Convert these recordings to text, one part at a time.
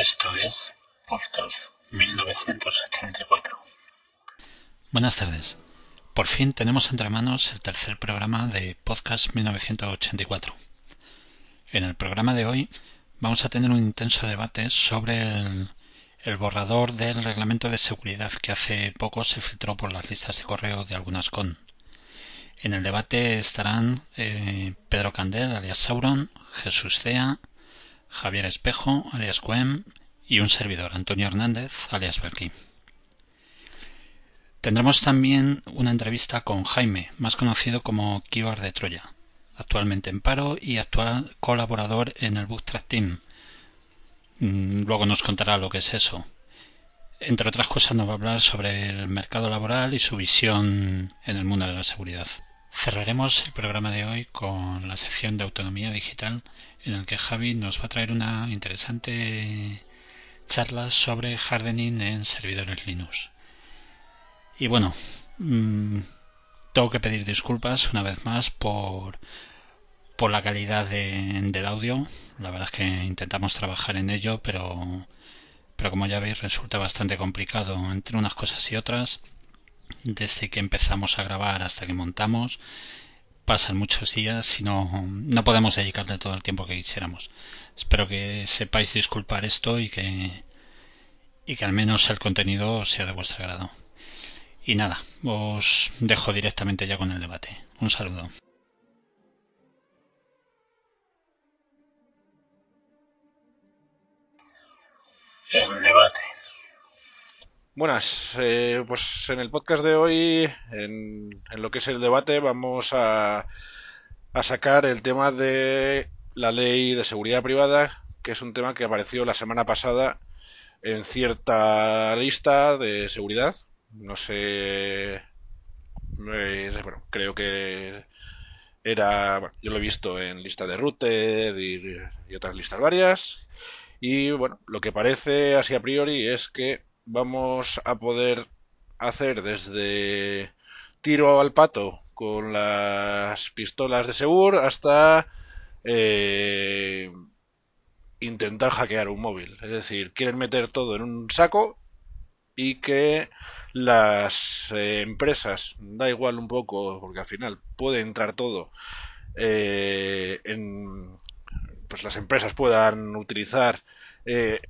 Esto es Podcast 1984. Buenas tardes. Por fin tenemos entre manos el tercer programa de Podcast 1984. En el programa de hoy vamos a tener un intenso debate sobre el, borrador del reglamento de seguridad que hace poco se filtró por las listas de correo de algunas con. En el debate estarán eh, Pedro Candel, alias Sauron, Jesús Cea, Javier Espejo, alias Cuem, y un servidor, Antonio Hernández, alias Belki. Tendremos también una entrevista con Jaime, más conocido como Kibar de Troya, actualmente en paro y actual colaborador en el Bootstrap Team. Mm, luego nos contará lo que es eso. Entre otras cosas nos va a hablar sobre el mercado laboral y su visión en el mundo de la seguridad. Cerraremos el programa de hoy con la sección de autonomía digital en el que Javi nos va a traer una interesante charla sobre hardening en servidores Linux. Y bueno, mmm, tengo que pedir disculpas una vez más por, por la calidad de, del audio. La verdad es que intentamos trabajar en ello, pero, pero como ya veis resulta bastante complicado entre unas cosas y otras desde que empezamos a grabar hasta que montamos. Pasan muchos días y no, no podemos dedicarle todo el tiempo que quisiéramos. Espero que sepáis disculpar esto y que, y que al menos el contenido sea de vuestro agrado. Y nada, os dejo directamente ya con el debate. Un saludo. El debate. Buenas, eh, pues en el podcast de hoy, en, en, lo que es el debate, vamos a, a sacar el tema de la ley de seguridad privada, que es un tema que apareció la semana pasada en cierta lista de seguridad. No sé, eh, bueno, creo que era, bueno, yo lo he visto en lista de Rooted y, y otras listas varias. Y bueno, lo que parece así a priori es que vamos a poder hacer desde tiro al pato con las pistolas de Segur hasta eh, intentar hackear un móvil. Es decir, quieren meter todo en un saco y que las eh, empresas, da igual un poco, porque al final puede entrar todo, eh, en, pues las empresas puedan utilizar eh,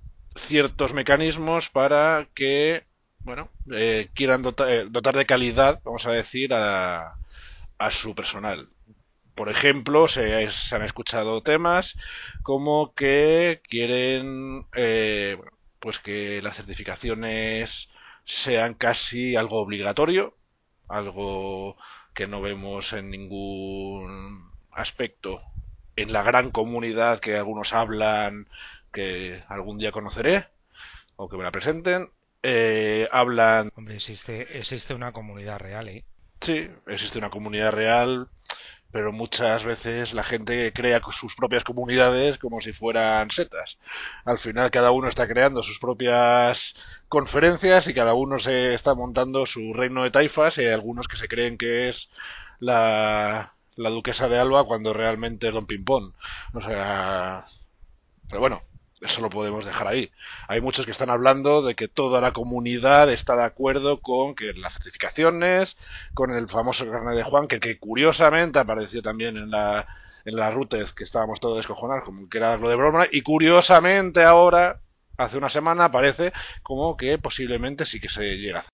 ciertos mecanismos para que, bueno, eh, quieran dotar, dotar, de calidad, vamos a decir, a, a su personal. Por ejemplo, se, se, han escuchado temas como que quieren, eh, bueno, pues que las certificaciones sean casi algo obligatorio, algo que no vemos en ningún aspecto en la gran comunidad que algunos hablan que algún día conoceré o que me la presenten. Eh, hablan. Hombre, existe, existe una comunidad real, ¿eh? Sí, existe una comunidad real, pero muchas veces la gente crea sus propias comunidades como si fueran setas. Al final, cada uno está creando sus propias conferencias y cada uno se está montando su reino de taifas y hay algunos que se creen que es la, la duquesa de Alba cuando realmente es Don Pimpón. O sea. Pero bueno, eso lo podemos dejar ahí. Hay muchos que están hablando de que toda la comunidad está de acuerdo con que las certificaciones, con el famoso carnet de Juan, que, curiosamente apareció también en la en la Rutez, que estábamos todos descojonados, como que era lo de broma, y curiosamente ahora, hace una semana, aparece como que posiblemente sí que se llega a hacer.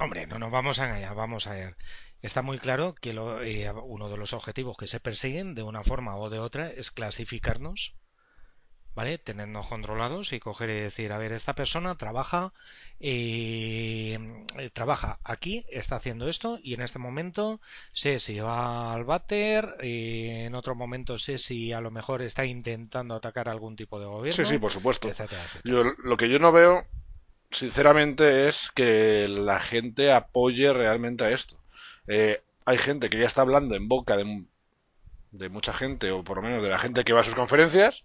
Hombre, no nos vamos a engañar, vamos a ver. Está muy claro que lo, eh, uno de los objetivos que se persiguen de una forma o de otra es clasificarnos ¿vale? Tenernos controlados y coger y decir, a ver, esta persona trabaja, eh, trabaja aquí, está haciendo esto y en este momento sé si va al váter, y en otro momento sé si a lo mejor está intentando atacar algún tipo de gobierno. Sí, sí, por supuesto. Etcétera, etcétera. Yo, lo que yo no veo, sinceramente, es que la gente apoye realmente a esto. Eh, hay gente que ya está hablando en boca de, de mucha gente, o por lo menos de la gente que va a sus conferencias,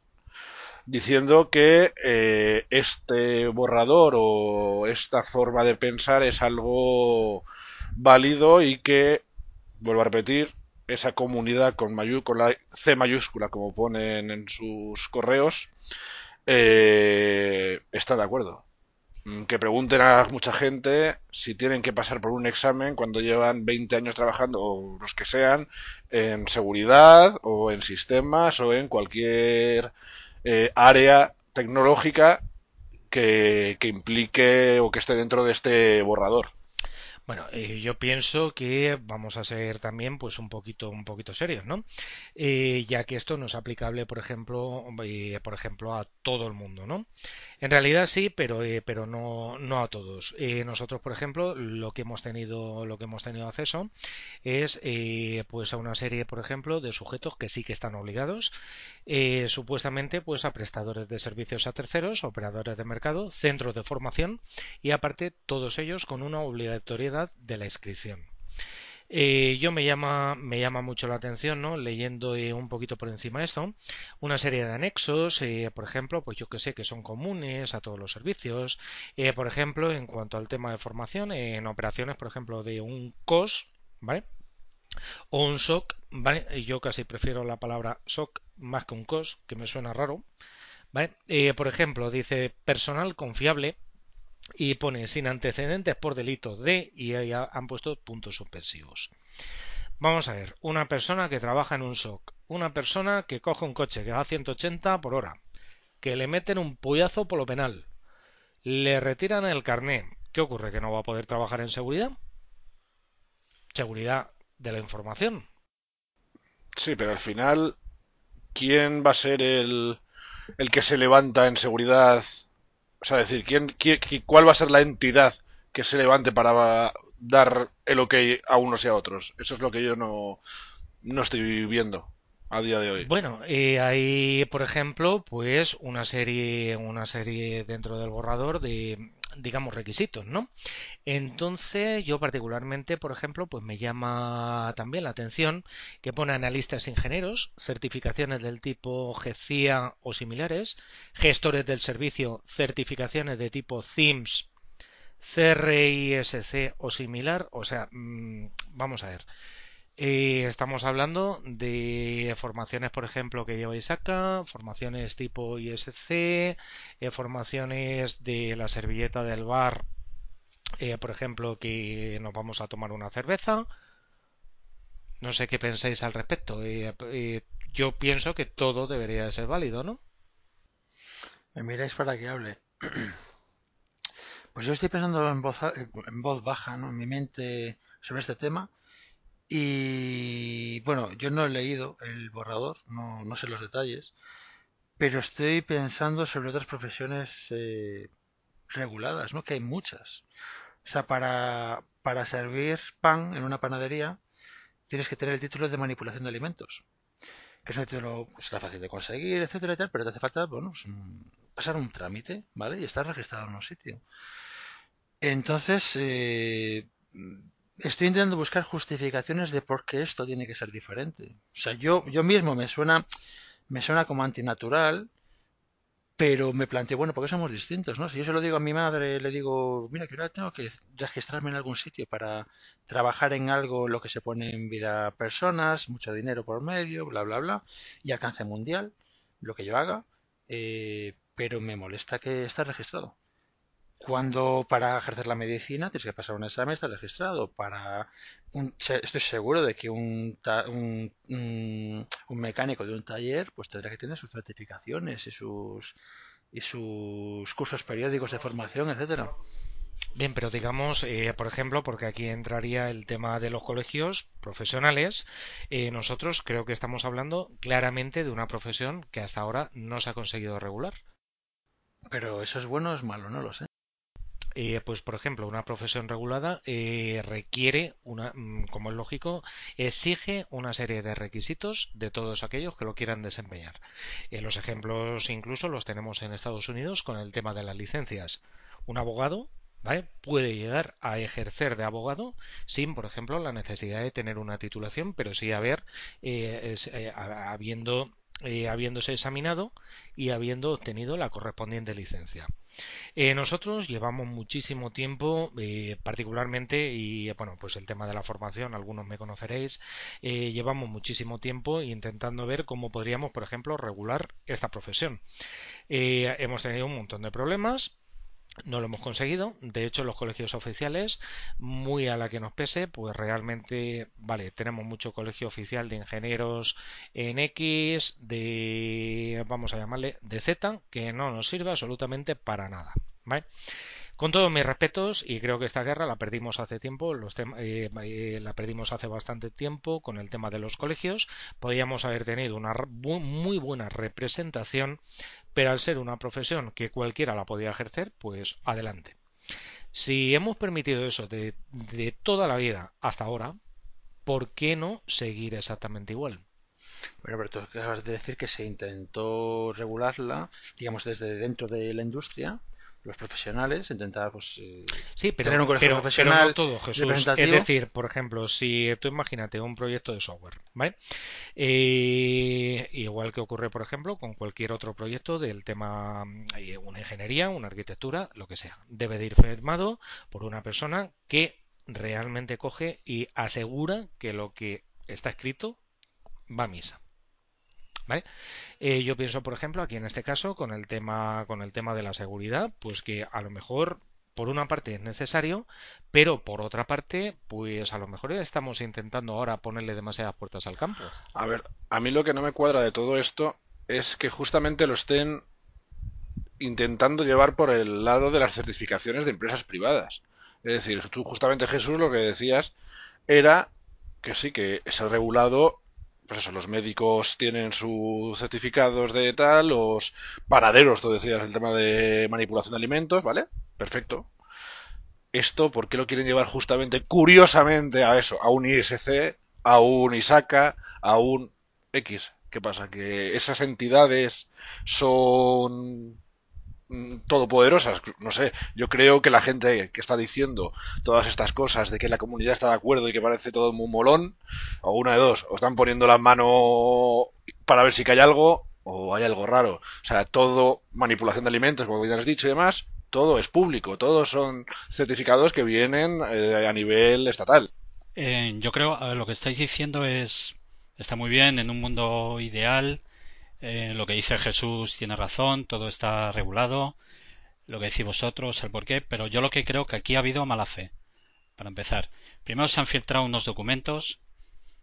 diciendo que eh, este borrador o esta forma de pensar es algo válido y que, vuelvo a repetir, esa comunidad con, mayu con la C mayúscula, como ponen en sus correos, eh, está de acuerdo. Mm, que pregunten a mucha gente si tienen que pasar por un examen cuando llevan 20 años trabajando, o los que sean, en seguridad, o en sistemas, o en cualquier eh, área tecnológica que, que implique o que esté dentro de este borrador. Bueno, eh, yo pienso que vamos a ser también pues un poquito un poquito serios, ¿no? Eh, ya que esto no es aplicable, por ejemplo, eh, por ejemplo a todo el mundo, ¿no? En realidad sí, pero eh, pero no no a todos. Eh, nosotros, por ejemplo, lo que hemos tenido lo que hemos tenido acceso es eh, pues a una serie, por ejemplo, de sujetos que sí que están obligados, eh, supuestamente pues a prestadores de servicios a terceros, operadores de mercado, centros de formación y aparte todos ellos con una obligatoriedad de la inscripción. Eh, yo me llama, me llama mucho la atención, ¿no? Leyendo eh, un poquito por encima esto, una serie de anexos, eh, por ejemplo, pues yo que sé que son comunes a todos los servicios. Por ejemplo, en cuanto al tema de formación, en operaciones, por ejemplo, de un COS, ¿vale? O un SOC, ¿vale? Yo casi prefiero la palabra SOC más que un COS, que me suena raro, ¿vale? Por ejemplo, dice personal confiable y pone sin antecedentes por delito de y ahí han puesto puntos suspensivos. Vamos a ver, una persona que trabaja en un SOC, una persona que coge un coche que va a 180 por hora, que le meten un puyazo por lo penal, le retiran el carné. ¿Qué ocurre? ¿Que no va a poder trabajar en seguridad? Seguridad de la información. Sí, pero al final, ¿quién va a ser el, el que se levanta en seguridad sea, decir, ¿quién, quién, ¿cuál va a ser la entidad que se levante para dar el ok a unos y a otros? Eso es lo que yo no, no estoy viendo a día de hoy. Bueno, eh, hay, por ejemplo, pues una serie, una serie dentro del borrador de, digamos, requisitos, ¿no? Entonces, yo particularmente, por ejemplo, pues me llama también la atención que pone analistas ingenieros, certificaciones del tipo GCIA o similares, gestores del servicio, certificaciones de tipo CIMS, CRISC o similar, o sea, mmm, vamos a ver. Eh, estamos hablando de formaciones, por ejemplo, que lleva ISACA, formaciones tipo ISC, eh, formaciones de la servilleta del bar, eh, por ejemplo, que nos vamos a tomar una cerveza. No sé qué pensáis al respecto. Eh, eh, yo pienso que todo debería de ser válido, ¿no? Me miráis para que hable. Pues yo estoy pensando en voz, en voz baja, ¿no? En mi mente sobre este tema y bueno, yo no he leído el borrador, no, no sé los detalles, pero estoy pensando sobre otras profesiones eh, reguladas, ¿no? Que hay muchas. O sea, para, para servir pan en una panadería tienes que tener el título de manipulación de alimentos. Que es un título, será fácil de conseguir, etcétera y tal, pero te hace falta, bueno, pues, pasar un trámite, ¿vale? Y estar registrado en un sitio. Entonces, eh, estoy intentando buscar justificaciones de por qué esto tiene que ser diferente. O sea, yo, yo mismo me suena, me suena como antinatural, pero me planteo, bueno, ¿por qué somos distintos? ¿no? Si yo se lo digo a mi madre, le digo, mira, que ahora tengo que registrarme en algún sitio para trabajar en algo lo que se pone en vida personas, mucho dinero por medio, bla, bla, bla, y alcance mundial, lo que yo haga, eh, pero me molesta que esté registrado. Cuando para ejercer la medicina tienes que pasar un examen, estar registrado. Para un, estoy seguro de que un, un, un, un, mecánico de un taller pues tendrá que tener sus certificaciones y sus y sus cursos periódicos de formación, etcétera. Bien, pero digamos, eh, por ejemplo, porque aquí entraría el tema de los colegios profesionales, eh, nosotros creo que estamos hablando claramente de una profesión que hasta ahora no se ha conseguido regular. Pero eso es bueno o es malo, no lo sé. Eh, pues por ejemplo, una profesión regulada eh, requiere, una, mm, como es lógico, exige una serie de requisitos de todos aquellos que lo quieran desempeñar. Eh, los ejemplos incluso los tenemos en Estados Unidos con el tema de las licencias. Un abogado puede llegar a ejercer de abogado sin, por ejemplo, la necesidad de tener una titulación, pero sí haber, eh, habiendo, habiéndose examinado y habiendo obtenido la correspondiente licencia. Eh, nosotros llevamos muchísimo tiempo, eh, particularmente, y bueno, pues el tema de la formación, algunos me conoceréis, eh, llevamos muchísimo tiempo intentando ver cómo podríamos, por ejemplo, regular esta profesión. hemos tenido un montón de problemas, no lo hemos conseguido. De hecho, los colegios oficiales, muy a la que nos pese, pues realmente, vale, tenemos mucho colegio oficial de ingenieros en X, de, vamos a llamarle, de Z, que no nos sirve absolutamente para nada. ¿Vale? Con todos mis respetos, y creo que esta guerra la perdimos hace tiempo, los eh, eh, la perdimos hace bastante tiempo con el tema de los colegios, podríamos haber tenido una muy buena representación pero al ser una profesión que cualquiera la podía ejercer, pues adelante. Si hemos permitido eso de, toda la vida hasta ahora, ¿por qué no seguir exactamente igual? Bueno, pero tú acabas de decir que se intentó regularla, digamos, desde dentro de la industria, los profesionales, intentar pues, eh, sí, pero, tener un colegio profesional todo, Jesús. Es decir, por ejemplo, si tú imagínate un proyecto de software, ¿vale? Eh, igual que ocurre, por ejemplo, con cualquier otro proyecto del tema, eh, una ingeniería, una arquitectura, lo que sea, debe de ir firmado por una persona que realmente coge y asegura que lo que está escrito va a misa. ¿Vale? Eh, yo pienso, por ejemplo, aquí en este caso, con el tema, con el tema de la seguridad, pues que a lo mejor por una parte es necesario, pero por otra parte, pues a lo mejor estamos intentando ahora ponerle demasiadas puertas al campo. A ver, a mí lo que no me cuadra de todo esto es que justamente lo estén intentando llevar por el lado de las certificaciones de empresas privadas. Es decir, tú justamente Jesús lo que decías era que sí, que ha regulado pues eso, los médicos tienen sus certificados de tal, los panaderos, tú decías, el tema de manipulación de alimentos, ¿vale? Perfecto. Esto, ¿por qué lo quieren llevar justamente, curiosamente, a eso? A un ISC, a un ISACA, a un X. ¿Qué pasa? Que esas entidades son todopoderosas. No sé, yo creo que la gente que está diciendo todas estas cosas de que la comunidad está de acuerdo y que parece todo muy molón, o una de dos, o están poniendo la mano para ver si cae algo, o hay algo raro. O sea, todo manipulación de alimentos, como ya has dicho y demás, todo es público, todos son certificados que vienen eh, a nivel estatal. Eh, yo creo, lo que estáis diciendo es, está muy bien en un mundo ideal eh, lo que dice Jesús tiene razón, todo está regulado, lo que decís vosotros, el porqué, pero yo lo que creo que aquí ha habido mala fe. Para empezar, primero se han filtrado unos documentos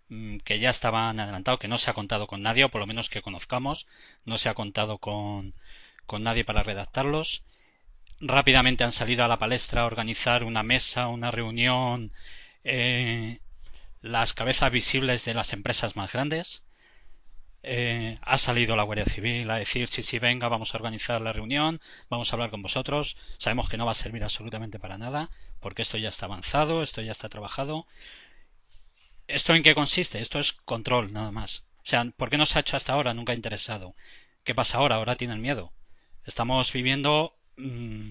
mm, que ya estaban adelantados, que no se ha contado con nadie, o por lo menos que conozcamos, no se ha contado con, con nadie para redactarlos. Rápidamente han salido a la palestra a organizar una mesa, una reunión, eh, las cabezas visibles de las empresas más grandes eh, ha salido la Guardia Civil a decir sí, sí, venga, vamos a organizar la reunión, vamos a hablar con vosotros. Sabemos que no va a servir absolutamente para nada, porque esto ya está avanzado, esto ya está trabajado. ¿Esto en qué consiste? Esto es control, nada más. O sea, ¿por qué no se ha hecho hasta ahora? Nunca ha interesado. ¿Qué pasa ahora? Ahora tienen miedo. Estamos viviendo mm,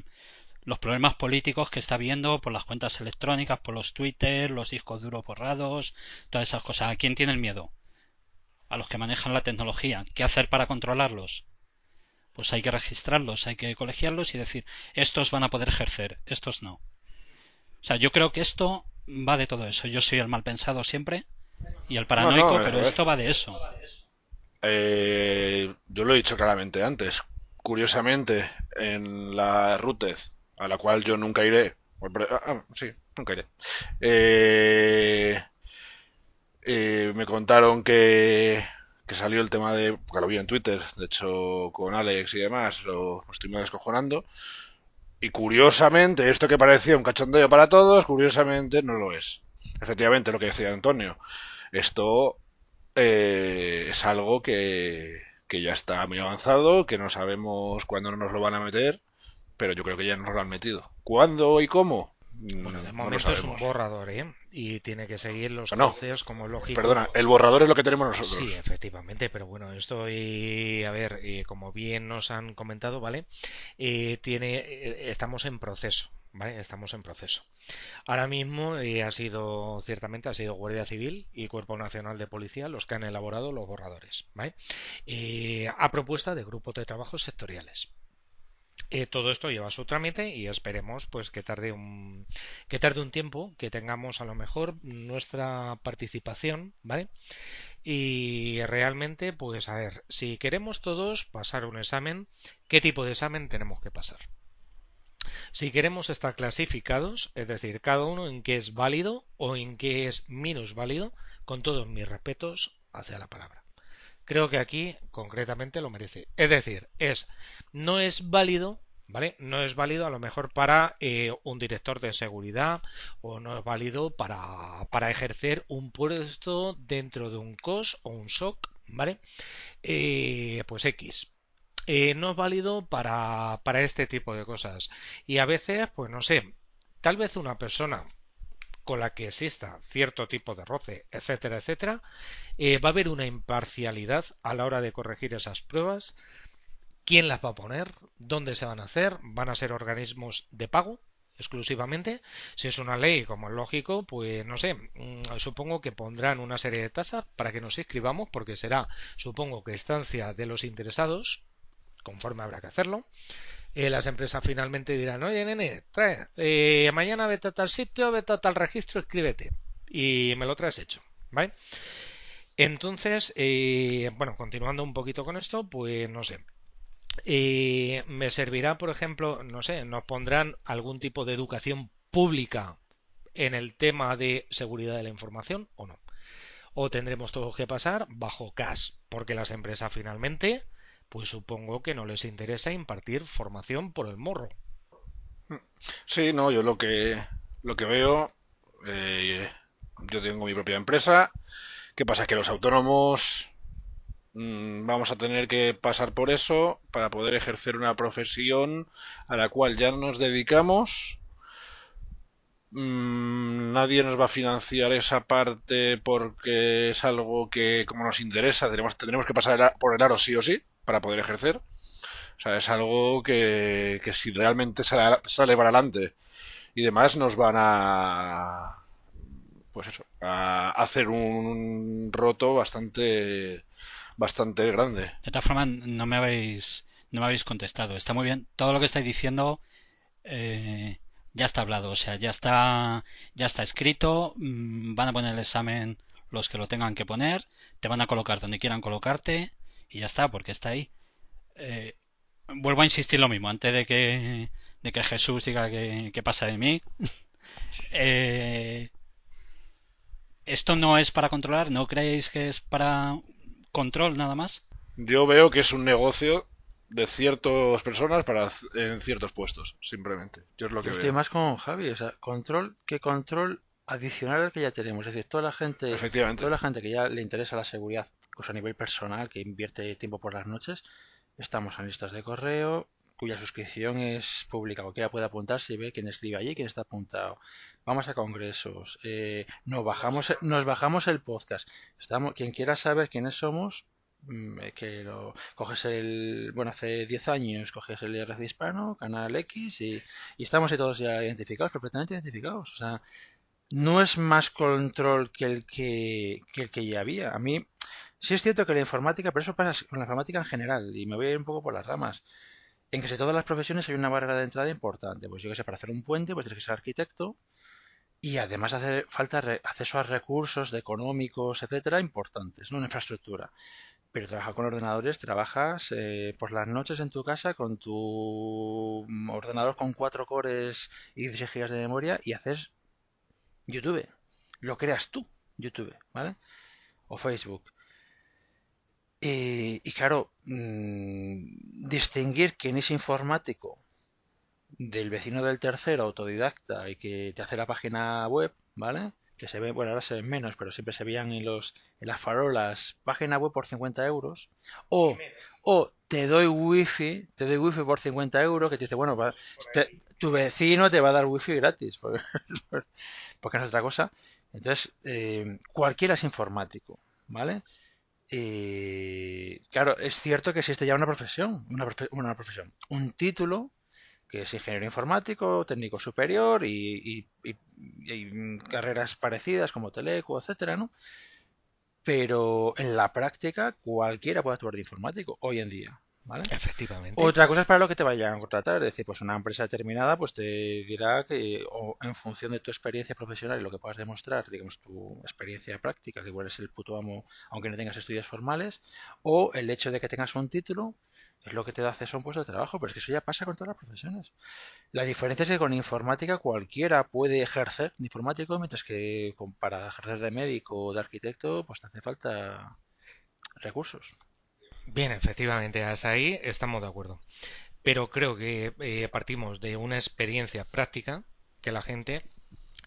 los problemas políticos que está viendo por las cuentas electrónicas, por los Twitter, los discos duros borrados, todas esas cosas. ¿A quién tiene el miedo? A los que manejan la tecnología. ¿Qué hacer para controlarlos? Pues hay que registrarlos, hay que colegiarlos y decir, estos van a poder ejercer, estos no. O sea, yo creo que esto va de todo eso. Yo soy el mal pensado siempre y el paranoico, pero esto va de eso. Eh, yo lo he dicho claramente antes. Curiosamente, en la RUTEZ, a la cual yo nunca iré, ah, ah, sí, nunca iré, eh, eh, me contaron que, salió el tema de, porque lo vi en Twitter, de hecho con Alex y demás, lo, estoy muy descojonando. Y curiosamente, esto que parecía un cachondeo para todos, curiosamente no lo es. Efectivamente, lo que decía Antonio, esto eh, es algo que, que ya está muy avanzado, que no sabemos cuándo nos lo van a meter, pero yo creo que ya nos lo han metido. ¿Cuándo y cómo? Bueno, de momento es un borrador, ¿eh? Y tiene que seguir los cauces como lógico. Perdona, el borrador es lo que tenemos nosotros. Sí, efectivamente, pero bueno, esto y a ver, como bien nos han comentado, ¿vale? Eh, tiene, eh, estamos en proceso, ¿vale? Estamos en proceso. Ahora mismo eh, ha sido, ciertamente, ha sido Guardia Civil y Cuerpo Nacional de Policía los que han elaborado los borradores, ¿vale? a propuesta de grupos de trabajo sectoriales. Eh, todo esto lleva su trámite y esperemos pues que tarde un que tarde un tiempo que tengamos a lo mejor nuestra participación vale y realmente pues a ver si queremos todos pasar un examen qué tipo de examen tenemos que pasar si queremos estar clasificados es decir cada uno en qué es válido o en qué es menos válido con todos mis respetos hacia la palabra. Creo que aquí concretamente lo merece. Es decir es no es válido ¿Vale? No es válido a lo mejor para eh, un director de seguridad o no es válido para, para, ejercer un puesto dentro de un COS o un SOC, ¿vale? Eh, pues X. Eh, no es válido para, para este tipo de cosas. Y a veces, pues no sé, tal vez una persona con la que exista cierto tipo de roce, etcétera, etcétera, va a haber una imparcialidad a la hora de corregir esas pruebas quién las va a poner, dónde se van a hacer, van a ser organismos de pago exclusivamente. Si es una ley, como es lógico, pues no sé, mm, supongo que pondrán una serie de tasas para que nos inscribamos, porque será, supongo que estancia de los interesados, conforme habrá que hacerlo. Eh, las empresas finalmente dirán, oye, nene, trae, eh, mañana vete a tal sitio, vete a tal registro, escríbete. Y me lo traes hecho, ¿vale? Entonces, eh, bueno, continuando un poquito con esto, pues no sé, y me servirá, por ejemplo, no sé, nos pondrán algún tipo de educación pública en el tema de seguridad de la información o no. O tendremos todos que pasar bajo CAS, porque las empresas finalmente, pues supongo que no les interesa impartir formación por el morro. Sí, no, yo lo que lo que veo, eh, yo tengo mi propia empresa. ¿Qué pasa? Que los autónomos vamos a tener que pasar por eso para poder ejercer una profesión a la cual ya nos dedicamos. Mm, nadie nos va a financiar esa parte porque es algo que como nos interesa tenemos, tendremos que pasar por el aro sí o sí para poder ejercer. O sea, es algo que, que si realmente sale, sale para adelante y demás nos van a pues eso, a hacer un roto bastante bastante grande. De todas formas, no me habéis, no me habéis contestado. Está muy bien. Todo lo que estáis diciendo eh, ya está hablado, o sea, ya está, ya está escrito. Mm, van a poner el examen los que lo tengan que poner. Te van a colocar donde quieran colocarte y ya está, porque está ahí. Eh, vuelvo a insistir lo mismo antes de que, de que Jesús diga que, pasa de mí. Eh, esto no es para controlar, ¿no creéis que es para control nada más. Yo veo que es un negocio de ciertas personas para en ciertos puestos, simplemente. Yo es lo que estoy más con Javi, o sea, control, ¿qué control adicional al que ya tenemos, es decir, toda la gente, toda la gente que ya le interesa la seguridad, pues a nivel personal, que invierte tiempo por las noches, estamos en listas de correo, cuya suscripción es pública, cualquiera puede apuntarse y ver quién escribe allí, quién está apuntado. Vamos a congresos, eh, nos bajamos, nos bajamos el podcast. Estamos, quien quiera saber quiénes somos, mm, eh, que lo coges el, bueno, hace 10 años coges el IRC hispano, canal X y, y estamos ahí todos ya identificados, perfectamente identificados. O sea, no es más control que el que, que el que ya había. A mí, sí es cierto que la informática, pero eso pasa con la informática en general, y me voy un poco por las ramas en casi todas las profesiones hay una barrera de entrada importante. Pues yo que sé, para hacer un puente, pues tienes que ser arquitecto y además hace falta acceso a recursos económicos, etcétera, importantes, ¿no? Una infraestructura. Pero trabajar con ordenadores, trabajas eh, por las noches en tu casa con tu ordenador con 4 cores y 16 GB de memoria y haces YouTube. Lo creas tú, YouTube, ¿vale? O Facebook. Y claro, Mm, distinguir quién es informático del vecino del tercero autodidacta y que te hace la página web, ¿vale? Que se ve, bueno, ahora se ven menos, pero siempre se veían en los en las farolas, página web por 50 euros. O, o te doy wifi, te doy wifi por 50 euros, que te dice, bueno, tu vecino te va a dar wifi gratis, porque, porque no es otra cosa. Entonces, eh, cualquiera es informático, ¿vale? Y claro, es cierto que existe ya una profesión, una, profesión, un título que es ingeniero informático, técnico superior y, carreras parecidas como Teleco, etcétera, ¿no? Pero en la práctica cualquiera puede actuar de informático hoy en día, ¿Vale? Efectivamente. Otra cosa es para lo que te vayan a contratar, es decir, pues una empresa determinada pues te dirá que o en función de tu experiencia profesional y lo que puedas demostrar, digamos tu experiencia práctica, que igual es el puto amo aunque no tengas estudios formales, o el hecho de que tengas un título es lo que te da acceso a un puesto de trabajo, pero es que eso ya pasa con todas las profesiones. La diferencia es que con informática cualquiera puede ejercer de informático, mientras que con- para ejercer de médico o de arquitecto pues te hace falta recursos. Bien, efectivamente, hasta ahí estamos de acuerdo. Pero creo que eh, partimos de una experiencia práctica que la gente,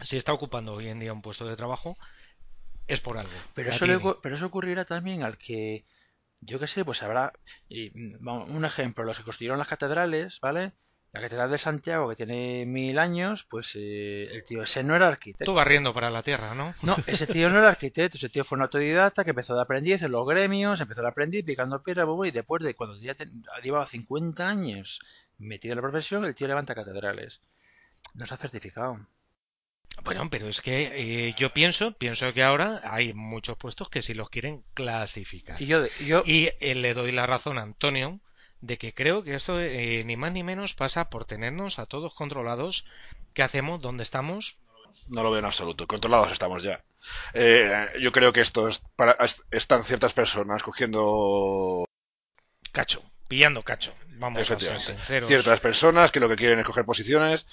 si está ocupando hoy en día un puesto de trabajo, es por algo. Pero eso, le pero eso ocurrirá también al que, yo qué sé, pues habrá, y, mm, un ejemplo, los que construyeron las catedrales, ¿vale? La catedral de Santiago, que tiene mil años, pues eh, el tío ese no era Tú arquitecto. barriendo para la tierra, ¿no? No, ese tío no era arquitecto, ese tío fue un autodidacta que empezó de aprendiz en los gremios, empezó de aprendiz picando piedra, bobo, y después de cuando ya llevaba 50 años metido en la profesión, el tío levanta catedrales. No está certificado. Bueno, pero es que eh, yo pienso, pienso que ahora hay muchos puestos que sí los quieren clasificar. Y yo, yo, Y eh, le doy la razón a Antonio de que creo que esto eh, ni más ni menos pasa por tenernos a todos controlados. ¿Qué hacemos? ¿Dónde estamos? No lo veo en absoluto. Controlados estamos ya. Eh, yo creo que esto es para, es- están ciertas personas cogiendo Cacho, pillando cacho. Vamos a ser sinceros. ciertas personas que lo que quieren es coger posiciones.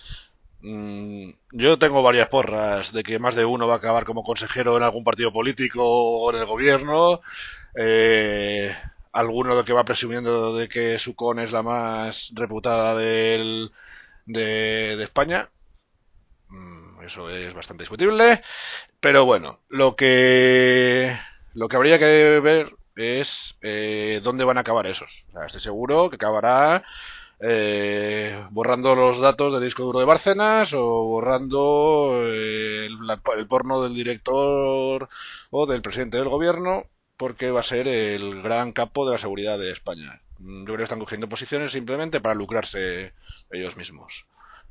Mm, yo tengo varias porras de que más de uno va a acabar como consejero en algún partido político o en el gobierno. Eh, alguno de que va presumiendo de que su con es la más reputada del, de, España. Mm, Eso es bastante discutible. Pero bueno, lo que, lo que habría que ver es eh, dónde van a acabar esos. Estoy seguro que acabará eh, borrando los datos del disco duro de Bárcenas o borrando eh, el porno del director o del presidente del gobierno porque va a ser el gran capo de la seguridad de España. Mm, Yo creo que están cogiendo posiciones simplemente para lucrarse ellos mismos.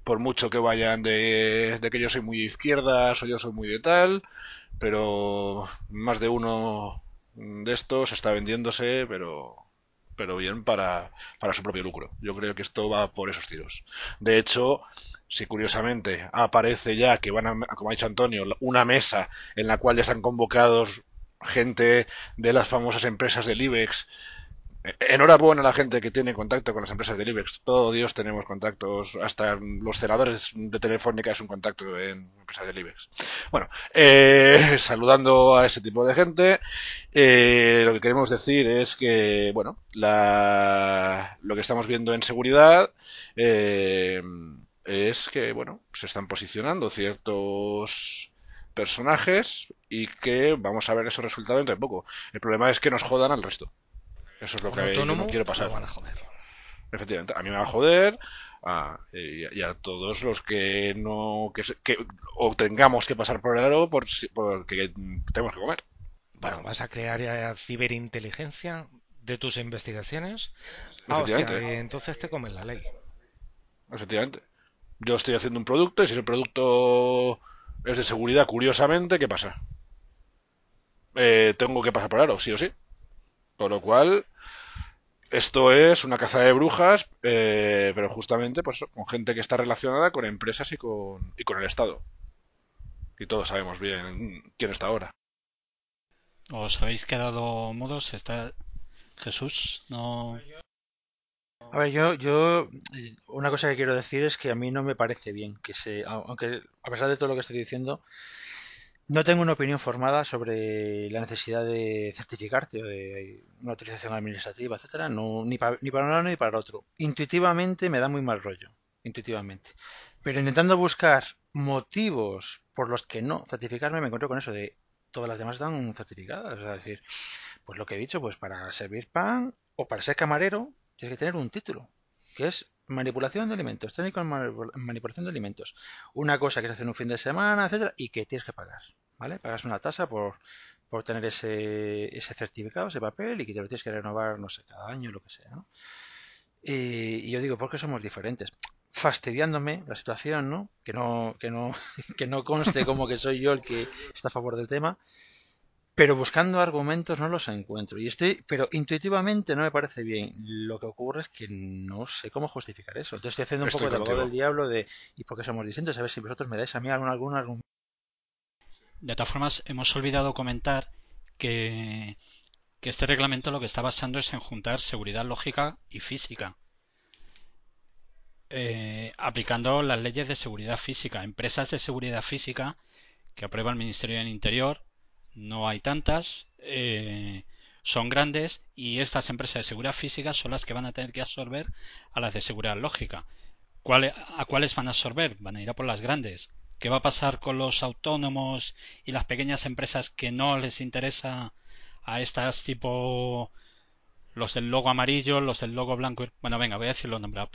Por mucho que vayan de, que yo soy muy de izquierdas o yo soy muy de tal, pero más de uno de estos está vendiéndose, pero pero bien para, para su propio lucro. Yo creo que esto va por esos tiros. De hecho, si curiosamente aparece ya que van a, como ha dicho Antonio, una mesa en la cual ya están convocados gente de las famosas empresas del IBEX. Enhorabuena a la gente que tiene contacto con las empresas del IBEX. Todo Dios tenemos contactos. Hasta los senadores de Telefónica es un contacto en empresas del IBEX. Bueno, eh, saludando a ese tipo de gente, eh, lo que queremos decir es que, bueno, la, lo que estamos viendo en seguridad eh, es que, bueno, se están posicionando ciertos personajes y que vamos a ver esos resultados dentro de poco. El problema es que nos jodan al resto. Eso es lo que yo no quiero pasar. van a joder. Efectivamente, a mí me va a joder a, y, a- y a todos los que no que, que o tengamos que pasar por el aro por, porque tenemos que comer. Bueno, vas a crear ya ciberinteligencia de tus investigaciones. Ah, hostia, eh, entonces te comes la ley. Efectivamente. Yo estoy haciendo un producto y si el producto es de seguridad, curiosamente, ¿qué pasa? Eh, tengo que pasar por aro, sí o sí. Por lo cual, esto es una caza de brujas, eh, pero justamente pues, con gente que está relacionada con empresas y con, y con el Estado. Y todos sabemos bien quién está ahora. ¿Os habéis quedado mudos? ¿Está Jesús? No. A ver, yo, yo, eh, una cosa que quiero decir es que a mí no me parece bien que se, au- aunque a pesar de todo lo que estoy diciendo, no tengo una opinión formada sobre la necesidad de certificarte o de una autorización administrativa, etcétera, no, ni, pa- ni para un lado ni para el otro. Intuitivamente me da muy mal rollo, intuitivamente. Pero intentando buscar motivos por los que no certificarme, me encuentro con eso de todas las demás están certificadas. Es decir, pues lo que he dicho, pues para servir pan o para ser camarero tienes que tener un título, que es manipulación de alimentos, técnico en manipul- manipulación de alimentos. Una cosa que se hace en un fin de semana, etcétera, y que tienes que pagar, ¿vale? Pagas una tasa por, por tener ese, ese certificado, ese papel, y que te lo tienes que renovar, no sé, cada año, lo que sea, ¿no? Y, y yo digo, ¿por qué somos diferentes? Fastidiándome la situación, ¿no? Que no, que no, que no conste como que soy yo el que está a favor del tema. Pero buscando argumentos no los encuentro. Y estoy, pero intuitivamente no me parece bien. Lo que ocurre es que no sé cómo justificar eso. Entonces estoy haciendo un Estoy poco de abogado contigo. del diablo de ¿y por qué somos distintos? A ver si vosotros me dais a mí algún, algún argumento. De todas formas, hemos olvidado comentar que, que este reglamento lo que está basando es en juntar seguridad lógica y física. Eh, aplicando las leyes de seguridad física. Empresas de seguridad física que aprueba el Ministerio del Interior, no hay tantas, eh, son grandes y estas empresas de seguridad física son las que van a tener que absorber a las de seguridad lógica. ¿Cuál- ¿A cuáles van a absorber? Van a ir a por las grandes. ¿Qué va a pasar con los autónomos y las pequeñas empresas que no les interesa a estas tipo los del logo amarillo, los del logo blanco? Bueno, venga, voy a decir los nombres.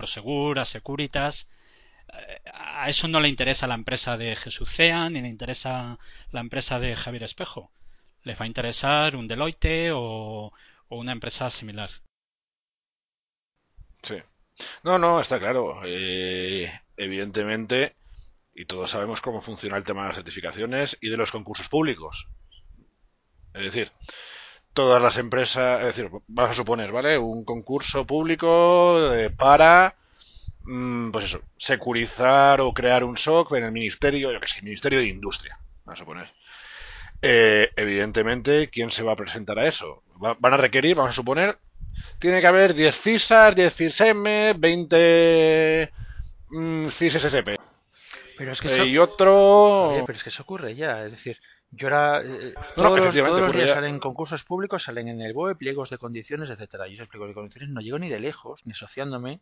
Securitas. A eso no le interesa la empresa de Jesús Cea ni le interesa la empresa de Javier Espejo. Les va a interesar un Deloitte o, una empresa similar. Sí. No, no, está claro. Eh, evidentemente, y todos sabemos cómo funciona el tema de las certificaciones y de los concursos públicos. Es decir, todas las empresas, es decir, vamos a suponer, ¿vale? Un concurso público eh, para, pues eso, securizar o crear un SOC en el Ministerio, yo qué sé, Ministerio de Industria, vamos a suponer. Eh, evidentemente, ¿quién se va a presentar a eso? Va- van a requerir, vamos a suponer, tiene que haber 10 CISAs, 10 CISM, 20 mm, CISSP. Pero es que Eh, eso, y otro... Oye, pero es que eso ocurre ya. Es decir, yo ahora. eh, No, todos, todos los días ya. salen concursos públicos, salen en el BOE, pliegos de condiciones, etcétera. Yo esos pliegos de condiciones no llego ni de lejos, ni asociándome.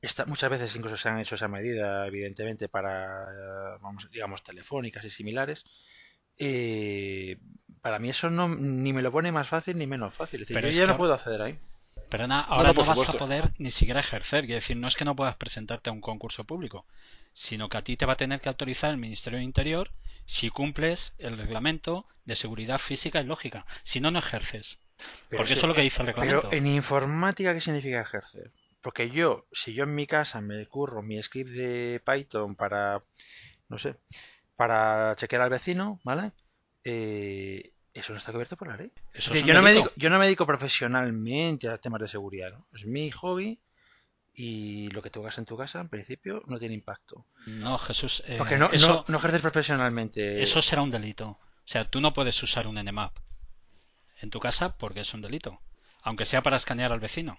Está, muchas veces incluso se han hecho esa medida, evidentemente, para, eh, vamos, digamos, telefónicas y similares. Eh, para mí eso no, ni me lo pone más fácil ni menos fácil. Es decir, Pero yo es ya que no puedo acceder ahí. Pero na- No, ahora no, vas supuesto. a poder ni siquiera ejercer. Quiero decir, no es que no puedas presentarte a un concurso público, sino que a ti te va a tener que autorizar el Ministerio de Interior si cumples el reglamento de seguridad física y lógica. Si no, no ejerces. Pero Porque es eso es lo que dice el reglamento. Pero en informática, ¿qué significa ejercer? Porque yo, si yo en mi casa me curro mi script de Python para, no sé, para chequear al vecino, ¿vale? Eh, eso no está cubierto por la ley. Eso es yo, no me dedico, yo no me dedico profesionalmente a temas de seguridad, ¿no? Es mi hobby y lo que tú hagas en tu casa, en principio, no tiene impacto. No, Jesús. eh, Porque no, eso, no, no ejerces profesionalmente. eso será un delito. O sea, tú no puedes usar un Nmap en tu casa porque es un delito. Aunque sea para escanear al vecino.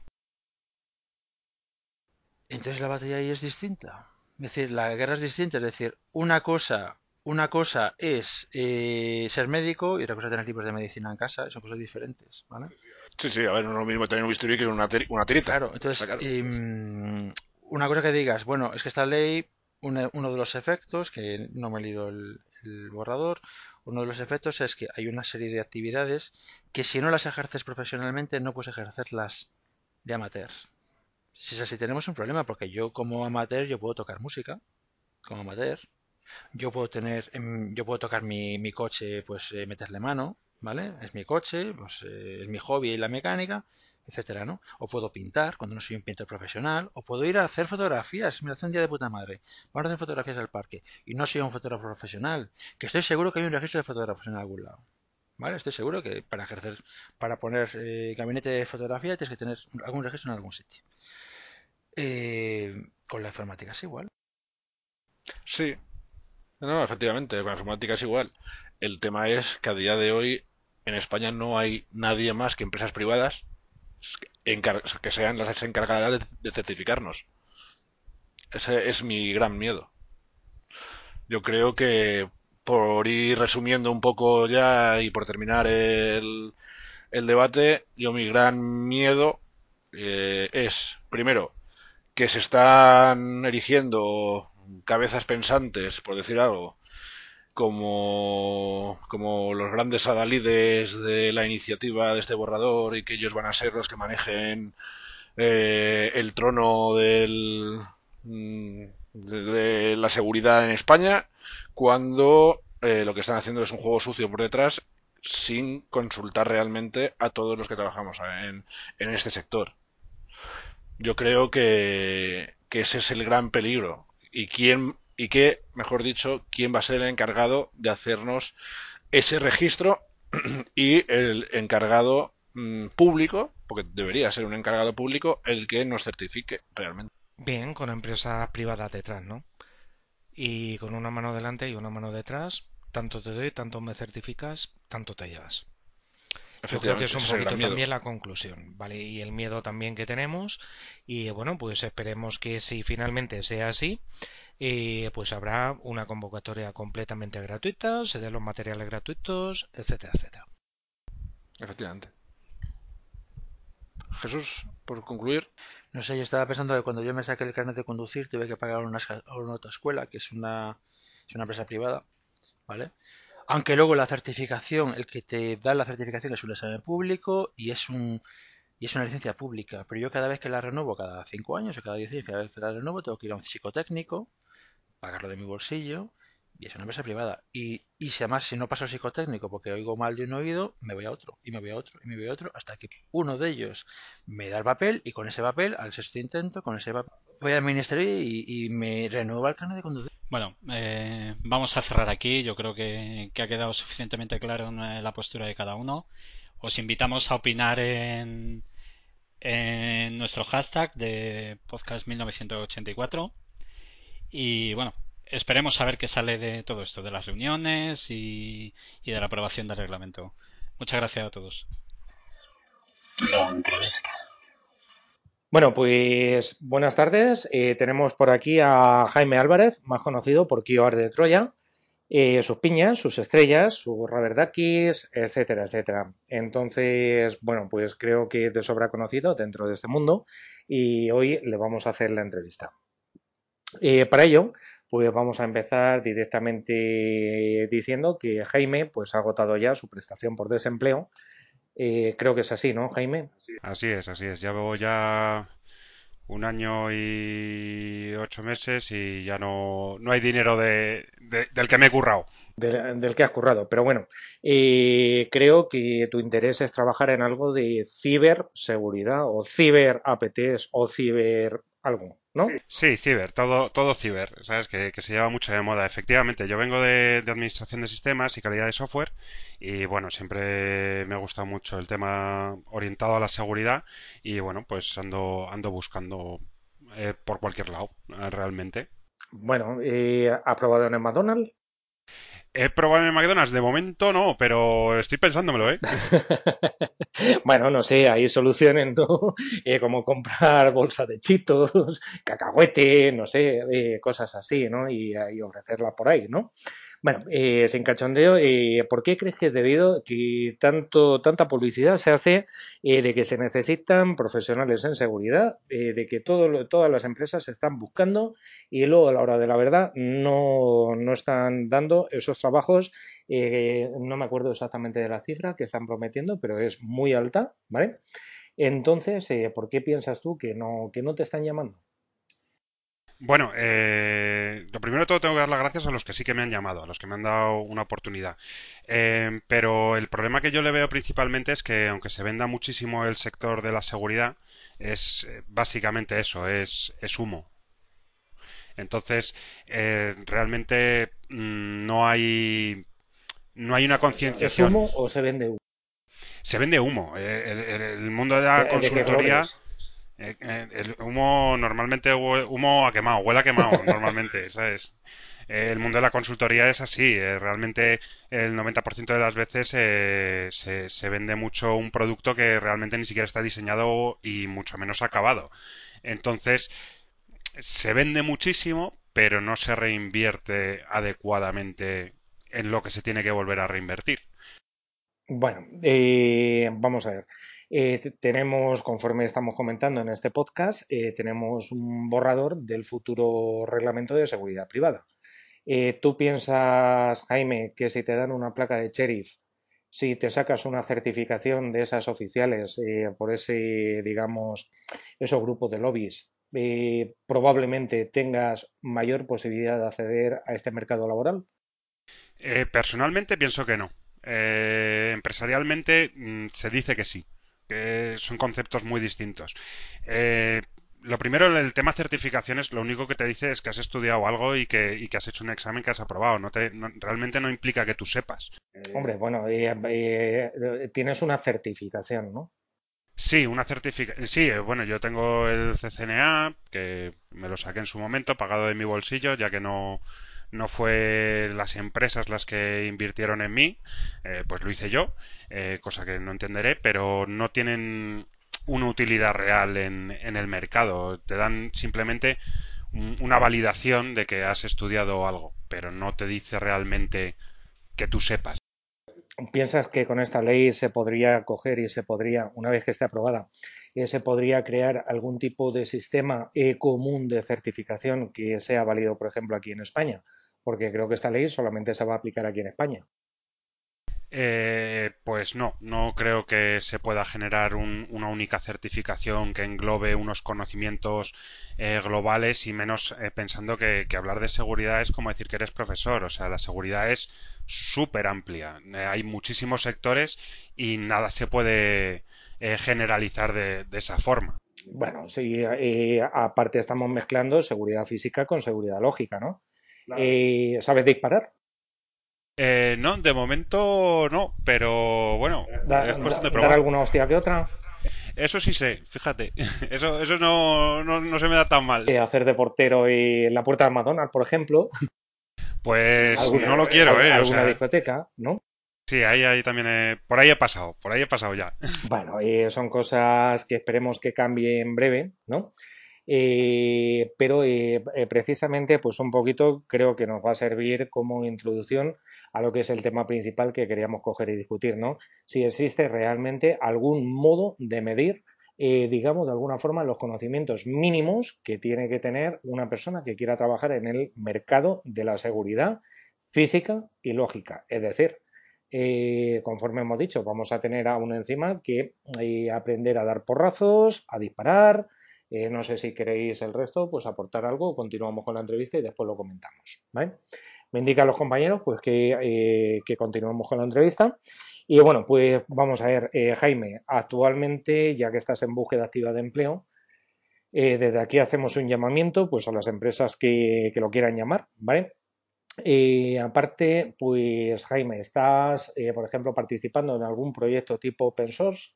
Entonces la batalla ahí es distinta. Es decir, la guerra es distinta. Es decir, una cosa, una cosa es eh, ser médico y otra cosa es tener libros de medicina en casa. Son cosas diferentes, ¿vale? Sí, sí, a ver, no es lo mismo tener un bisturí que una, una tirita. Claro, entonces, claro. em, una cosa que digas, bueno, es que esta ley, una- uno de los efectos, que no me he leído el, el borrador, uno de los efectos es que hay una serie de actividades que si no las ejerces profesionalmente no puedes ejercerlas de amateur. Si es así, tenemos un problema, porque yo como amateur yo puedo tocar música, como amateur, yo puedo tener, em, yo puedo tocar mi, mi coche, pues eh, meterle mano, ¿vale? Es mi coche, pues eh, es mi hobby y la mecánica, etcétera, ¿no? O puedo pintar cuando no soy un pintor profesional, o puedo ir a hacer fotografías, me hace un día de puta madre. Vamos a hacer fotografías al parque y no soy un fotógrafo profesional, que estoy seguro que hay un registro de fotógrafos en algún lado. ¿Vale? Estoy seguro que para ejercer, para poner eh, gabinete de fotografía tienes que tener algún registro en algún sitio. Eh, con la informática es igual. Sí. No, efectivamente, con la informática es igual. El tema es que a día de hoy en España no hay nadie más que empresas privadas que sean las encargadas de, de certificarnos. Ese es mi gran miedo. Yo creo que por ir resumiendo un poco ya y por terminar el, el debate, yo mi gran miedo eh, es, primero, que se están erigiendo cabezas pensantes, por decir algo, como, como los grandes adalides de la iniciativa de este borrador y que ellos van a ser los que manejen eh, el trono del, mm, de, la seguridad en España, cuando eh, lo que están haciendo es un juego sucio por detrás sin consultar realmente a todos los que trabajamos en, en este sector. Yo creo que, ese es el gran peligro. ¿Y quién, y qué, mejor dicho, quién va a ser el encargado de hacernos ese registro y el encargado mm, público, porque debería ser un encargado público, el que nos certifique realmente. Bien, con empresas privadas detrás, ¿no? Y con una mano delante y una mano detrás, tanto te doy, tanto me certificas, tanto te llevas. Yo creo que es un poquito también la conclusión, ¿vale? Y el miedo también que tenemos. Y bueno, pues esperemos que si finalmente sea así, eh, pues habrá una convocatoria completamente gratuita, se den los materiales gratuitos, etcétera, etcétera. Efectivamente. Jesús, por concluir. No sé, yo estaba pensando que cuando yo me saqué el carnet de conducir tuve que pagar una, una otra escuela, que es una, es una empresa privada, ¿vale? Aunque luego la certificación, el que te da la certificación es un examen público y es un y es una licencia pública. Pero yo cada vez que la renuevo, cada cinco años o cada diez años, cada vez que la renuevo, tengo que ir a un psicotécnico, pagarlo de mi bolsillo y es una empresa privada. Y, y si además si no paso el psicotécnico porque oigo mal de un oído, me voy a otro, y me voy a otro, y me voy a otro, hasta que uno de ellos me da el papel y con ese papel, al sexto intento, con ese papel, voy al ministerio y, me renueva el carnet de conducir. Bueno, eh, vamos a cerrar aquí. Yo creo que, ha quedado suficientemente claro la postura de cada uno. Os invitamos a opinar en, en nuestro hashtag de podcast 1984. Y bueno, esperemos saber qué sale de todo esto, de las reuniones y, y de la aprobación del reglamento. Muchas gracias a todos. La entrevista. Bueno, pues buenas tardes. Eh, tenemos por aquí a Jaime Álvarez, más conocido por Kioar de Troya, eh, sus piñas, sus estrellas, sus Raberdakis, etcétera, etcétera. Entonces, bueno, pues creo que de sobra conocido dentro de este mundo y hoy le vamos a hacer la entrevista. Eh, para ello, pues vamos a empezar directamente diciendo que Jaime pues ha agotado ya su prestación por desempleo eh, creo que es así, ¿no, Jaime? Así es, así es. Llevo ya un año y ocho meses y ya no, no hay dinero de, del que me he currado. Del, que has currado. Pero bueno, eh, creo que tu interés es trabajar en algo de ciberseguridad o ciber APTs o ciber algo, ¿no? Sí, ciber, todo, todo ciber, ¿sabes? Que, se lleva mucho de moda. Efectivamente, yo vengo de, administración de sistemas y calidad de software y bueno, siempre me ha gustado mucho el tema orientado a la seguridad y bueno, pues ando, ando buscando eh, por cualquier lado, eh, realmente. Bueno, eh, ¿ha probado en el McDonald's? He probado en McDonald's, de momento no, pero estoy pensándomelo, ¿eh? bueno, no sé, hay soluciones, ¿no? Eh, como comprar bolsa de chitos, cacahuete, no sé, eh, cosas así, ¿no? Y, y ofrecerla por ahí, ¿no? Bueno, eh, sin cachondeo, eh, ¿por qué crees que es debido que tanto, tanta publicidad se hace eh, de que se necesitan profesionales en seguridad, eh, de que todo, todas las empresas se están buscando y luego a la hora de la verdad no, no están dando esos trabajos? no me acuerdo exactamente de la cifra que están prometiendo, pero es muy alta, ¿vale? Entonces, ¿por qué piensas tú que no, que no te están llamando? Bueno, eh, lo primero de todo tengo que dar las gracias a los que sí que me han llamado, a los que me han dado una oportunidad. Eh, pero el problema que yo le veo principalmente es que aunque se venda muchísimo el sector de la seguridad, es eh, básicamente eso, es, es humo. Entonces, realmente mm, no hay no hay una concienciación. ¿Es humo o se vende humo? Se vende humo. El, mundo de la consultoría. Eh, eh, el humo normalmente humo a quemado, huele a quemado normalmente, ¿sabes? el mundo de la consultoría es así. Eh, realmente el 90% de las veces se, se, vende mucho un producto que realmente ni siquiera está diseñado y mucho menos acabado. Entonces, se vende muchísimo, pero no se reinvierte adecuadamente en lo que se tiene que volver a reinvertir. Bueno, vamos a ver. Eh, tenemos, conforme estamos comentando en este podcast, eh, tenemos un borrador del futuro reglamento de seguridad privada. Eh, ¿Tú piensas, Jaime, que si te dan una placa de sheriff, si te sacas una certificación de esas oficiales por ese, digamos, esos grupos de lobbies, probablemente tengas mayor posibilidad de acceder a este mercado laboral? personalmente pienso que no. empresarialmente mm, se dice que sí que son conceptos muy distintos. Eh, lo primero, el tema certificaciones, lo único que te dice es que has estudiado algo y que, y que has hecho un examen que has aprobado. No te, realmente no implica que tú sepas. Hombre, bueno, tienes una certificación, ¿no? Sí, una certificación. Sí, bueno, yo tengo el CCNA, que me lo saqué en su momento, pagado de mi bolsillo, ya que no, no fue las empresas las que invirtieron en mí, eh, pues lo hice yo, eh, cosa que no entenderé, pero no tienen una utilidad real en, el mercado. Te dan simplemente una validación de que has estudiado algo, pero no te dice realmente que tú sepas. ¿Piensas que con esta ley se podría coger y se podría, una vez que esté aprobada, eh, se podría crear algún tipo de sistema común de certificación que sea válido, por ejemplo, aquí en España? Porque creo que esta ley solamente se va a aplicar aquí en España. Eh, pues no, no creo que se pueda generar una única certificación que englobe unos conocimientos eh, globales y menos eh, pensando que, hablar de seguridad es como decir que eres profesor, o sea, la seguridad es súper amplia, hay muchísimos sectores y nada se puede generalizar de, esa forma. Bueno, sí, aparte estamos mezclando seguridad física con seguridad lógica, ¿no? ¿Sabes disparar? Eh, no, de momento no, pero bueno, es cuestión de probar. ¿Dar alguna hostia que otra? Eso sí sé, fíjate. Eso, eso no, no, se me da tan mal. Eh, hacer de portero y en la puerta de McDonald's, por ejemplo. Pues no lo quiero, ¿eh? Alguna discoteca, ¿no? Sí, ahí, ahí también por ahí he pasado, por ahí he pasado ya. Bueno, y son cosas que esperemos que cambie en breve, ¿no? Eh, pero eh, eh, precisamente, pues un poquito creo que nos va a servir como introducción a lo que es el tema principal que queríamos coger y discutir, ¿no? Si existe realmente algún modo de medir, digamos, de alguna forma, los conocimientos mínimos que tiene que tener una persona que quiera trabajar en el mercado de la seguridad física y lógica. Es decir, conforme hemos dicho, vamos a tener a una encima que aprender a dar porrazos, a disparar, eh, no sé si queréis el resto, pues aportar algo, continuamos con la entrevista y después lo comentamos. Me indican los compañeros pues que, eh, continuamos con la entrevista. Y bueno, pues vamos a ver, eh, Jaime, actualmente, ya que estás en búsqueda activa de empleo, desde aquí hacemos un llamamiento pues a las empresas que, que lo quieran llamar, ¿vale? aparte, pues Jaime, ¿estás, por ejemplo, participando en algún proyecto tipo open source?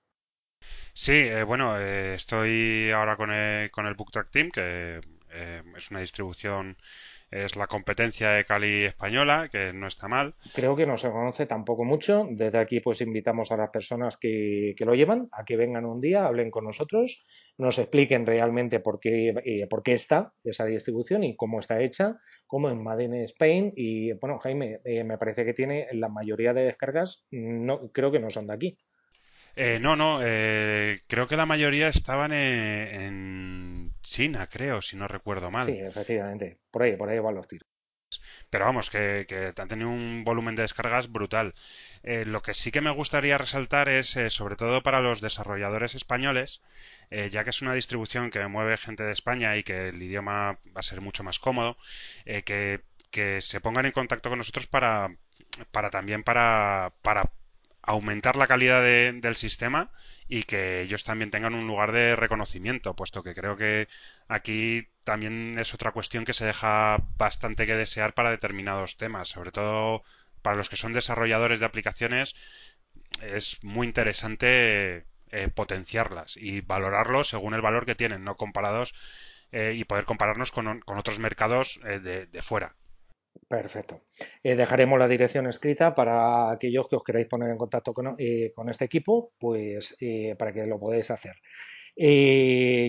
Sí, eh, bueno, eh, estoy ahora con el, con el BookTrack Team, que eh, es una distribución, es la competencia de Cali española, que no está mal. Creo que no se conoce tampoco mucho. Desde aquí, pues invitamos a las personas que, lo llevan a que vengan un día, hablen con nosotros, nos expliquen realmente por qué, por qué está esa distribución y cómo está hecha, como en Made in Spain. Y bueno, Jaime, me parece que tiene la mayoría de descargas, no, creo que no son de aquí. Eh, no, no, eh, creo que la mayoría estaban en, China, creo, si no recuerdo mal. Sí, efectivamente, por ahí, por ahí van los tiros. Pero vamos, que, que han tenido un volumen de descargas brutal. Eh, lo que sí que me gustaría resaltar es, sobre todo para los desarrolladores españoles, ya que es una distribución que mueve gente de España y que el idioma va a ser mucho más cómodo, que, que se pongan en contacto con nosotros para, para también para, para aumentar la calidad del sistema y que ellos también tengan un lugar de reconocimiento, puesto que creo que aquí también es otra cuestión que se deja bastante que desear para determinados temas, sobre todo para los que son desarrolladores de aplicaciones, es muy interesante eh, potenciarlas y valorarlos según el valor que tienen, no comparados eh, y poder compararnos con, otros mercados eh, de fuera. Perfecto. Eh, dejaremos la dirección escrita para aquellos que os queráis poner en contacto con, eh, este equipo, pues eh, para que lo podáis hacer.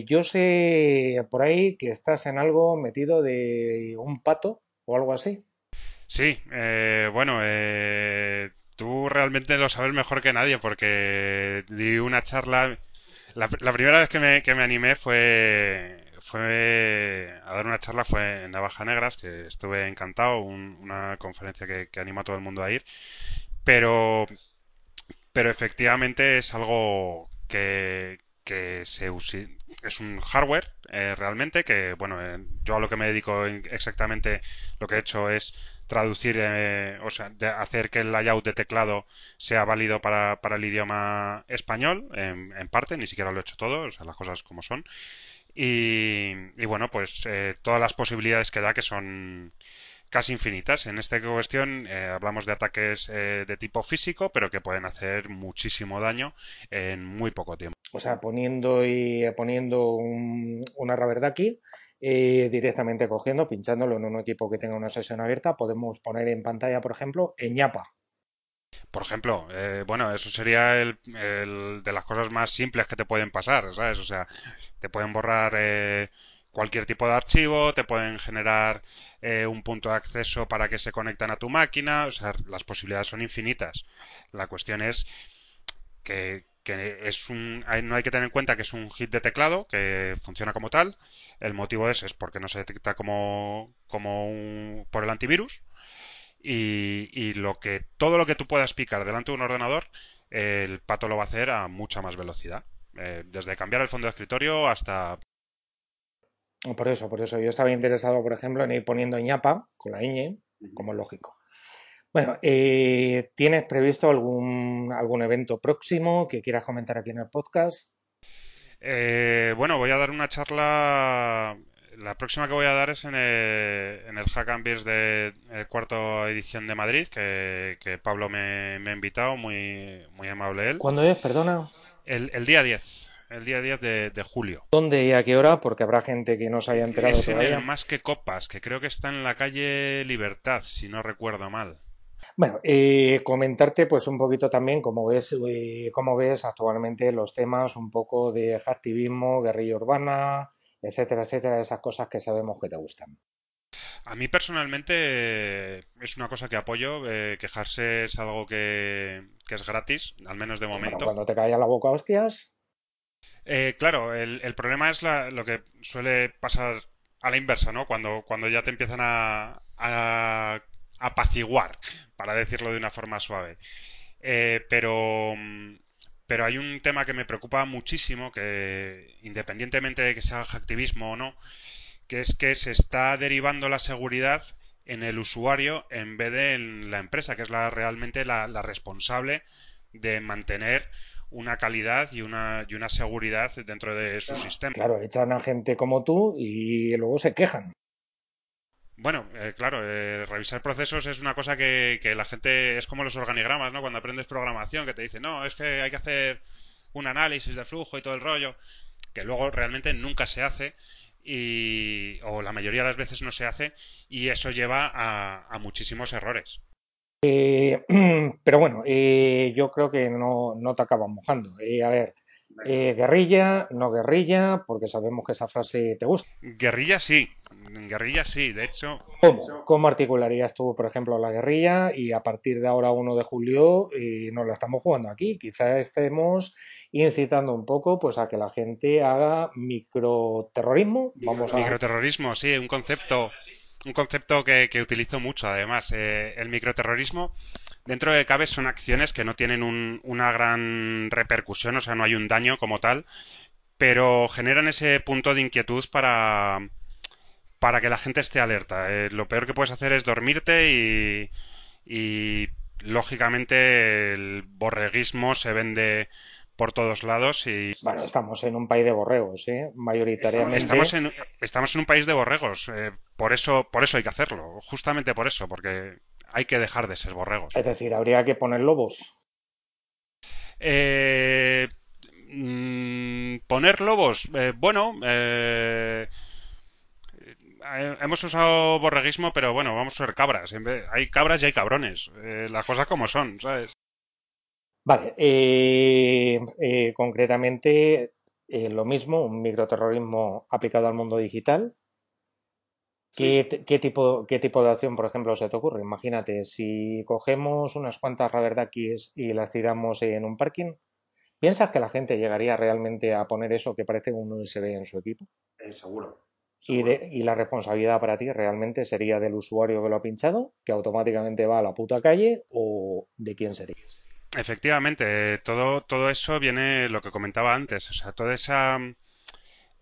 yo sé por ahí que estás en algo metido de un pato o algo así. Sí, bueno, tú realmente lo sabes mejor que nadie porque di una charla. La, primera vez que me animé fue fue a dar una charla fue en Navaja Negras, que estuve encantado, una conferencia que, anima a todo el mundo a ir, pero, pero efectivamente es algo que, que se es un hardware eh, realmente que bueno eh, yo a lo que me dedico exactamente lo que he hecho es traducir eh, o sea de hacer que el layout de teclado sea válido para, para el idioma español en, en, parte ni siquiera lo he hecho todo o sea las cosas como son Y, y bueno, pues eh, todas las posibilidades que da que son casi infinitas. En esta cuestión eh, hablamos de ataques eh, de tipo físico, pero que pueden hacer muchísimo daño en muy poco tiempo. O sea, poniendo y poniendo un, una Raverdaki eh, directamente cogiendo, pinchándolo en un equipo que tenga una sesión abierta, podemos poner en pantalla, por ejemplo, Eñapa. Por ejemplo, eh, bueno, eso sería el, de las cosas más simples que te pueden pasar, ¿sabes? O sea, te pueden borrar eh, cualquier tipo de archivo, te pueden generar eh, un punto de acceso para que se conecten a tu máquina, o sea, las posibilidades son infinitas. La cuestión es que, que es un, hay- no hay que tener en cuenta que es un hit de teclado que funciona como tal. El motivo es, es porque no se detecta como, como un- por el antivirus y, y lo que todo lo que tú puedas picar delante de un ordenador, el pato lo va a hacer a mucha más velocidad. Eh, desde cambiar el fondo de escritorio hasta Por eso, por eso yo estaba interesado, por ejemplo, en ir poniendo ñapa con la ñ, como es lógico. Bueno, eh, ¿tienes previsto algún, algún evento próximo que quieras comentar aquí en el podcast? Eh, bueno, voy a dar una charla. La próxima que voy a dar es en el, en el Hack and Beers de cuarta edición de Madrid, que, que Pablo me, me ha invitado, muy, muy amable él. ¿Cuándo es? Perdona. El, el día 10, el día 10 de, de julio. ¿Dónde y a qué hora? Porque habrá gente que no se haya enterado Es en el todavía. Más que Copas, que creo que está en la calle Libertad, si no recuerdo mal. Bueno, eh, comentarte pues un poquito también cómo ves, eh, cómo ves actualmente los temas un poco de activismo, guerrilla urbana, etcétera, etcétera, esas cosas que sabemos que te gustan. A mí personalmente eh, es una cosa que apoyo. eh, quejarse es algo que, que es gratis, al menos de Bueno, momento. cuando te calla la boca hostias, Eh, claro, el, el problema es la- lo que suele pasar a la inversa, ¿no? Cuando, cuando ya te empiezan a, a apaciguar, para decirlo de una forma suave. Eh, pero, mm, pero hay un tema que me preocupa muchísimo, que independientemente de que sea activismo o no, que es que se está derivando la seguridad en el usuario en vez de en la empresa, que es la, realmente la, la responsable de mantener una calidad y una, y una seguridad dentro de su sistema. claro, echan a gente como tú y luego se quejan. Bueno, eh, claro, eh, revisar procesos es una cosa que, que la gente es como los organigramas, ¿no? Cuando aprendes programación, que te dicen, no, es que hay que hacer un análisis de flujo y todo el rollo, que luego realmente nunca se hace y o la mayoría de las veces no se hace y eso lleva a, muchísimos errores. Eh, pero bueno, eh, yo creo que no, no te acabas mojando. Eh, a ver, eh, guerrilla, no guerrilla, porque sabemos que esa frase te gusta. Guerrilla sí, guerrilla sí, de hecho, ¿Cómo? ¿Cómo articularías tú, por ejemplo, la guerrilla? Y a partir de ahora, 1 de julio, eh, nos la estamos jugando aquí. Quizá estemos incitando un poco pues a que la gente haga microterrorismo. Vamos a... microterrorismo, sí, un concepto, un concepto que, que utilizo mucho además. Eh, el microterrorismo, dentro de cabe, son acciones que no tienen un- una gran repercusión, o sea, no hay un daño como tal, pero generan ese punto de inquietud para, para que la gente esté alerta. Eh, lo peor que puedes hacer es dormirte y, y lógicamente el borreguismo se vende por todos lados y Bueno, estamos en un país de borregos, ¿eh? Mayoritariamente. estamos en, estamos en un país de borregos. eh, por eso, por eso hay que hacerlo, justamente por eso, porque hay que dejar de ser borregos. Es decir, habría que poner lobos. Eh, mm, poner lobos, eh, bueno, eh, eh, hemos usado borreguismo, pero bueno, vamos a ser cabras. Hay cabras y hay cabrones. eh, las cosas como son, ¿sabes? Vale, concretamente lo mismo, un microterrorismo aplicado al mundo digital. ¿Qué, tipo, qué tipo de acción, por ejemplo, se te ocurre? Imagínate, si cogemos unas cuantas Raverdakis y las tiramos en un parking, ¿piensas que la gente llegaría realmente a poner eso que parece un USB en su equipo? seguro. Y, de- y la responsabilidad para ti realmente sería del usuario que lo ha pinchado, que automáticamente va a la puta calle, o de quién sería? Efectivamente, eh, todo, todo eso viene lo que comentaba antes, o sea, toda esa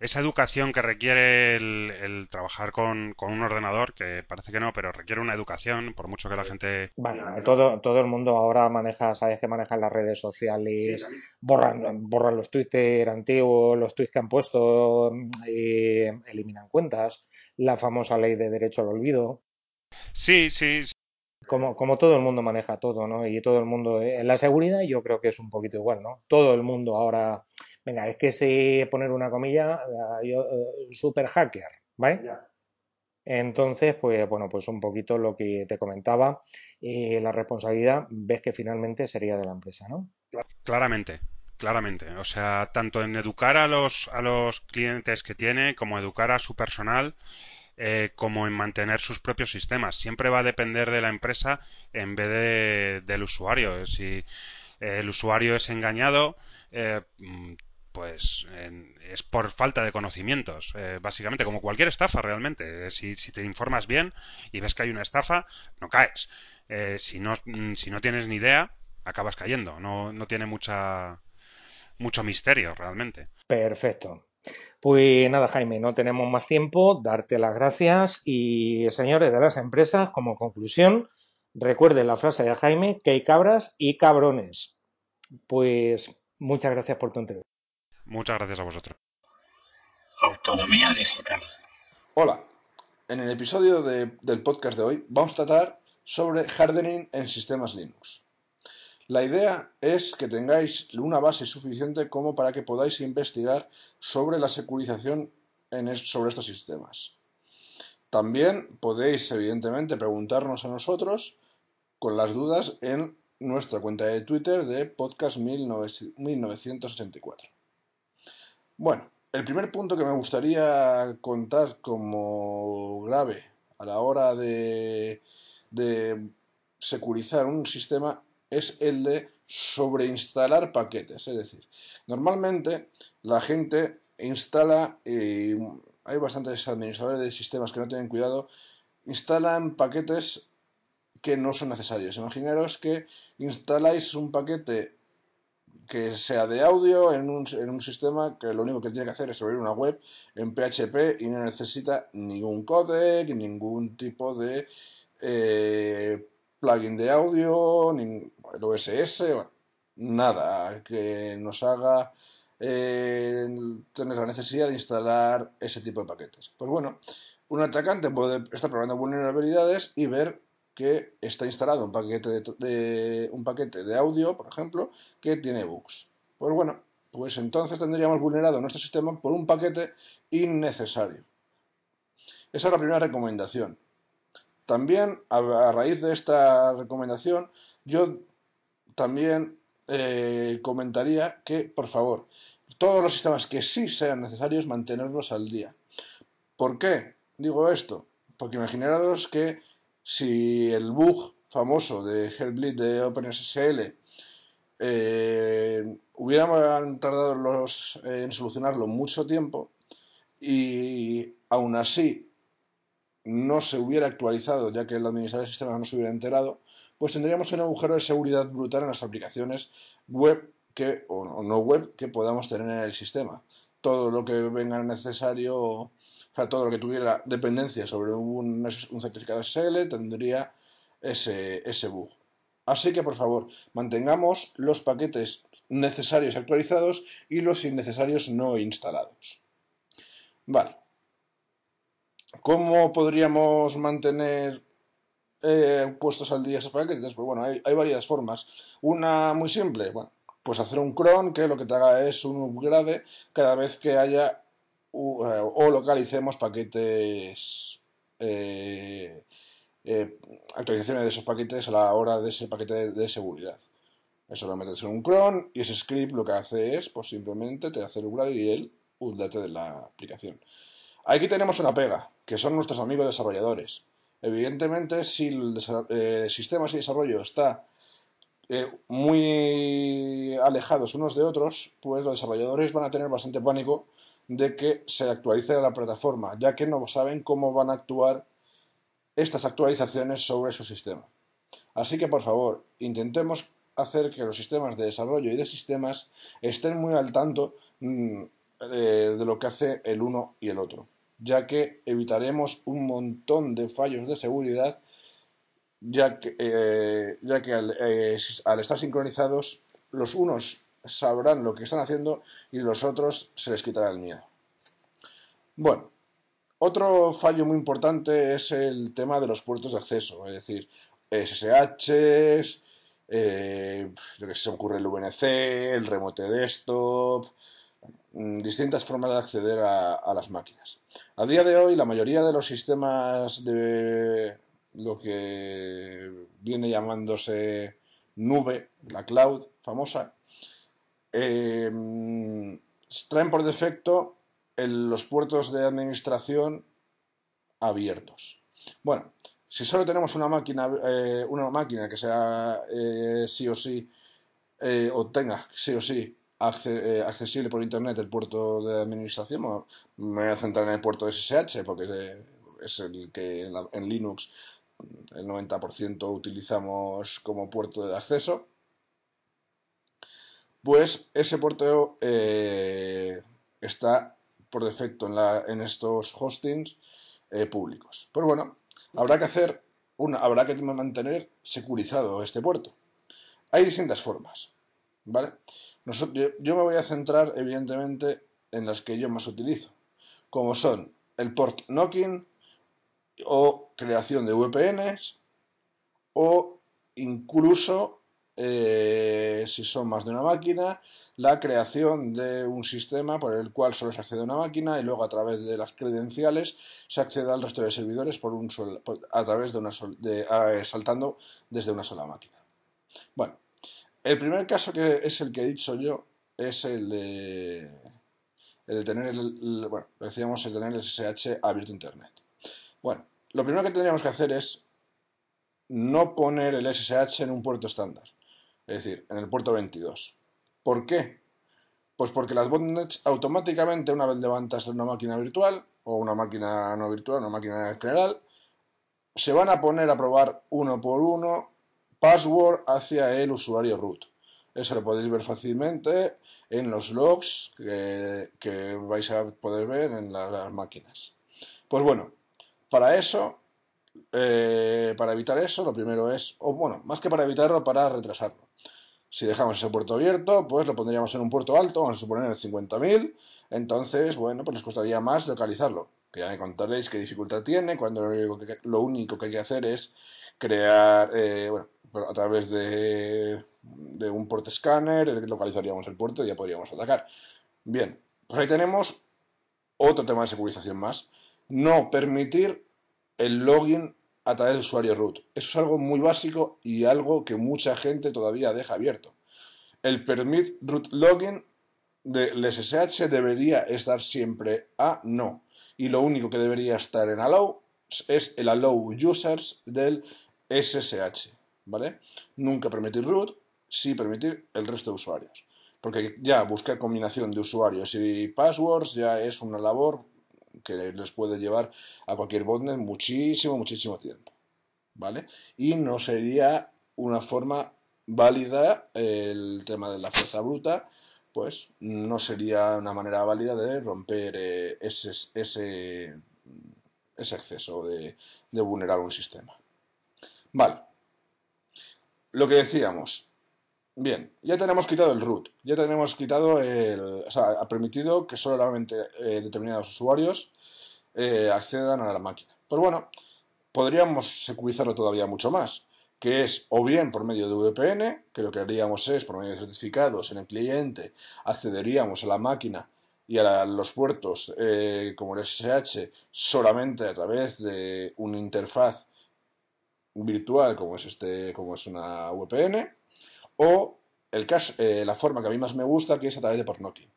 esa educación que requiere el, trabajar con, un ordenador, que parece que no, pero requiere una educación, por mucho que la gente... Bueno, todo, todo el mundo ahora maneja, sabes que manejan las redes sociales, borran, borran los Twitter antiguos, los tweets que han puesto, y eliminan cuentas, la famosa ley de derecho al olvido. Sí, sí, como, como, todo el mundo maneja todo, ¿no? Y todo el mundo, eh, en la seguridad yo creo que es un poquito igual, ¿no? Todo el mundo ahora venga, es que si poner una comilla, eh, yo, eh, super hacker, ¿vale? Entonces, pues bueno, pues un poquito lo que te comentaba, eh, la responsabilidad ves que finalmente sería de la empresa, ¿no? Claramente, claramente. O sea, tanto en educar a los, a los clientes que tiene, como educar a su personal, como en mantener sus propios sistemas. Siempre va a depender de la empresa en vez de, del usuario. Si el usuario es engañado, pues es por falta de conocimientos, eh, básicamente, como cualquier estafa realmente. Eh, si, te informas bien y ves que hay una estafa, no caes. Eh, si, no, mm, si no tienes ni idea, acabas cayendo. No, no tiene mucha, mucho misterio realmente. Perfecto. Pues nada, Jaime, no tenemos más tiempo. Darte las gracias y, señores de las empresas, como conclusión, recuerden la frase de Jaime, que hay cabras y cabrones. Pues muchas gracias por tu entrevista. Muchas gracias a vosotros. Autonomía digital. Hola. En el episodio del podcast de hoy vamos a tratar sobre hardening en sistemas Linux. La idea es que tengáis una base suficiente como para que podáis investigar sobre la securización en sobre estos sistemas. También podéis, evidentemente, preguntarnos a nosotros con las dudas en nuestra cuenta de Twitter de podcast 1984. Bueno, el primer punto que me gustaría contar como grave a la hora de, securizar un sistema es el de sobreinstalar paquetes. Es decir, normalmente la gente instala, hay bastantes administradores de sistemas que no tienen cuidado, instalan paquetes que no son necesarios. Imaginaros que instaláis un paquete que sea de audio en un, en un, sistema que lo único que tiene que hacer es abrir una web en PHP y no necesita ningún codec, ningún tipo de eh, plugin de audio, ni el OSS, nada que nos haga eh, tener la necesidad de instalar ese tipo de paquetes. Pues bueno, un atacante puede estar probando vulnerabilidades y ver que está instalado un paquete de, un paquete de audio, por ejemplo, que tiene bugs. Pues bueno, pues entonces tendríamos vulnerado nuestro sistema por un paquete innecesario. Esa es la primera recomendación. También, a, raíz de esta recomendación, yo también eh, comentaría que, por favor, todos los sistemas que sí sean necesarios, mantenerlos al día. ¿Por qué digo esto? Porque imaginaros que si el bug famoso de Hellbleed de OpenSSL eh, hubiéramos tardado los, en solucionarlo mucho tiempo y aún así no se hubiera actualizado ya que el administrador de sistemas no se hubiera enterado, pues tendríamos un agujero de seguridad brutal en las aplicaciones web que, o no web que podamos tener en el sistema. Todo lo que venga necesario o sea, todo lo que tuviera dependencia sobre un, certificado SSL tendría ese, bug. Así que, por favor, mantengamos los paquetes necesarios actualizados y los innecesarios no instalados. Vale. ¿Cómo podríamos mantener eh, puestos al día esos paquetes? Pues bueno, hay, hay, varias formas. Una muy simple, bueno, pues hacer un cron que lo que te haga es un upgrade cada vez que haya eh, o localicemos paquetes eh, eh, actualizaciones de esos paquetes a la hora de ese paquete de, seguridad. Eso lo metes en un cron y ese script lo que hace es, pues simplemente te hace el upgrade y el update de la aplicación. Aquí tenemos una pega, que son nuestros amigos desarrolladores. Evidentemente, si el sistema de desarrollo está muy alejados unos de otros, pues los desarrolladores van a tener bastante pánico de que se actualice la plataforma, ya que no saben cómo van a actuar estas actualizaciones sobre su sistema. Así que, por favor, intentemos hacer que los sistemas de desarrollo y de sistemas estén muy al tanto mm, eh, de lo que hace el uno y el otro, ya que evitaremos un montón de fallos de seguridad, ya que, eh, ya que eh, al estar sincronizados, los unos sabrán lo que están haciendo y los otros se les quitará el miedo. Bueno, otro fallo muy importante es el tema de los puertos de acceso, es decir, SSH, eh, lo que se ocurre el VNC, el remote desktop, mm, distintas formas de acceder a, las máquinas. A día de hoy, la mayoría de los sistemas de lo que viene llamándose nube, la cloud famosa, eh, traen por defecto el, los puertos de administración abiertos. Bueno, si solo tenemos una máquina, eh, una máquina que sea eh, sí o sí, eh, o tenga sí o sí acce accesible por internet el puerto de administración, me voy a centrar en el puerto SSH porque es el que en Linux el 90% utilizamos como puerto de acceso, pues ese puerto eh, está por defecto en, estos hostings eh, públicos. Pues bueno, habrá que hacer una, habrá que mantener securizado este puerto. Hay distintas formas, ¿vale? Yo, yo, me voy a centrar, evidentemente, en las que yo más utilizo, como son el port knocking o creación de VPNs o incluso eh, si son más de una máquina, la creación de un sistema por el cual solo se accede a una máquina y luego a través de las credenciales se accede al resto de servidores a través de una sol, saltando desde una sola máquina. Bueno, el primer caso que es el que he dicho yo es el de, el de tener el bueno, decíamos el tener el SSH abierto a internet. Bueno, lo primero que tendríamos que hacer es no poner el SSH en un puerto estándar es decir, en el puerto 22. ¿Por qué? Pues porque las botnets automáticamente, una vez levantas una máquina virtual, o una máquina no virtual, una máquina general, se van a poner a probar uno por uno password hacia el usuario root. Eso lo podéis ver fácilmente en los logs que, vais a poder ver en las máquinas. Pues bueno, para eso, eh, para evitar eso, lo primero es, o bueno, más que para evitarlo, para retrasarlo. Si dejamos ese puerto abierto, pues lo pondríamos en un puerto alto, vamos a suponer el 50.000, entonces, bueno, pues les costaría más localizarlo. Que ya me contaréis qué dificultad tiene, cuando lo único que, hay que hacer es crear, eh, bueno, a través de, de un port scanner, localizaríamos el puerto y ya podríamos atacar. Bien, pues ahí tenemos otro tema de securización más. No permitir el login a través de usuario root. Eso es algo muy básico y algo que mucha gente todavía deja abierto. El permit root login del SSH debería estar siempre a no. Y lo único que debería estar en allow es el allow users del SSH. ¿Vale? Nunca permitir root, sí permitir el resto de usuarios. Porque ya buscar combinación de usuarios y passwords ya es una labor que les puede llevar a cualquier botnet muchísimo, muchísimo tiempo. ¿Vale? Y no sería una forma válida el tema de la fuerza bruta, pues no sería una manera válida de romper eh, ese, ese, acceso de, de vulnerar un sistema. Vale. Lo que decíamos, Bien, ya tenemos quitado el root, ya tenemos quitado el. O sea, ha permitido que solamente eh, determinados usuarios eh, accedan a la máquina. Pues bueno, podríamos securizarlo todavía mucho más, que es o bien por medio de VPN, que lo que haríamos es por medio de certificados en el cliente, accederíamos a la máquina y a los puertos eh, como el SSH solamente a través de una interfaz virtual como es este como es una VPN o el eh, la forma que a mí más me gusta, que es a través de portknocking.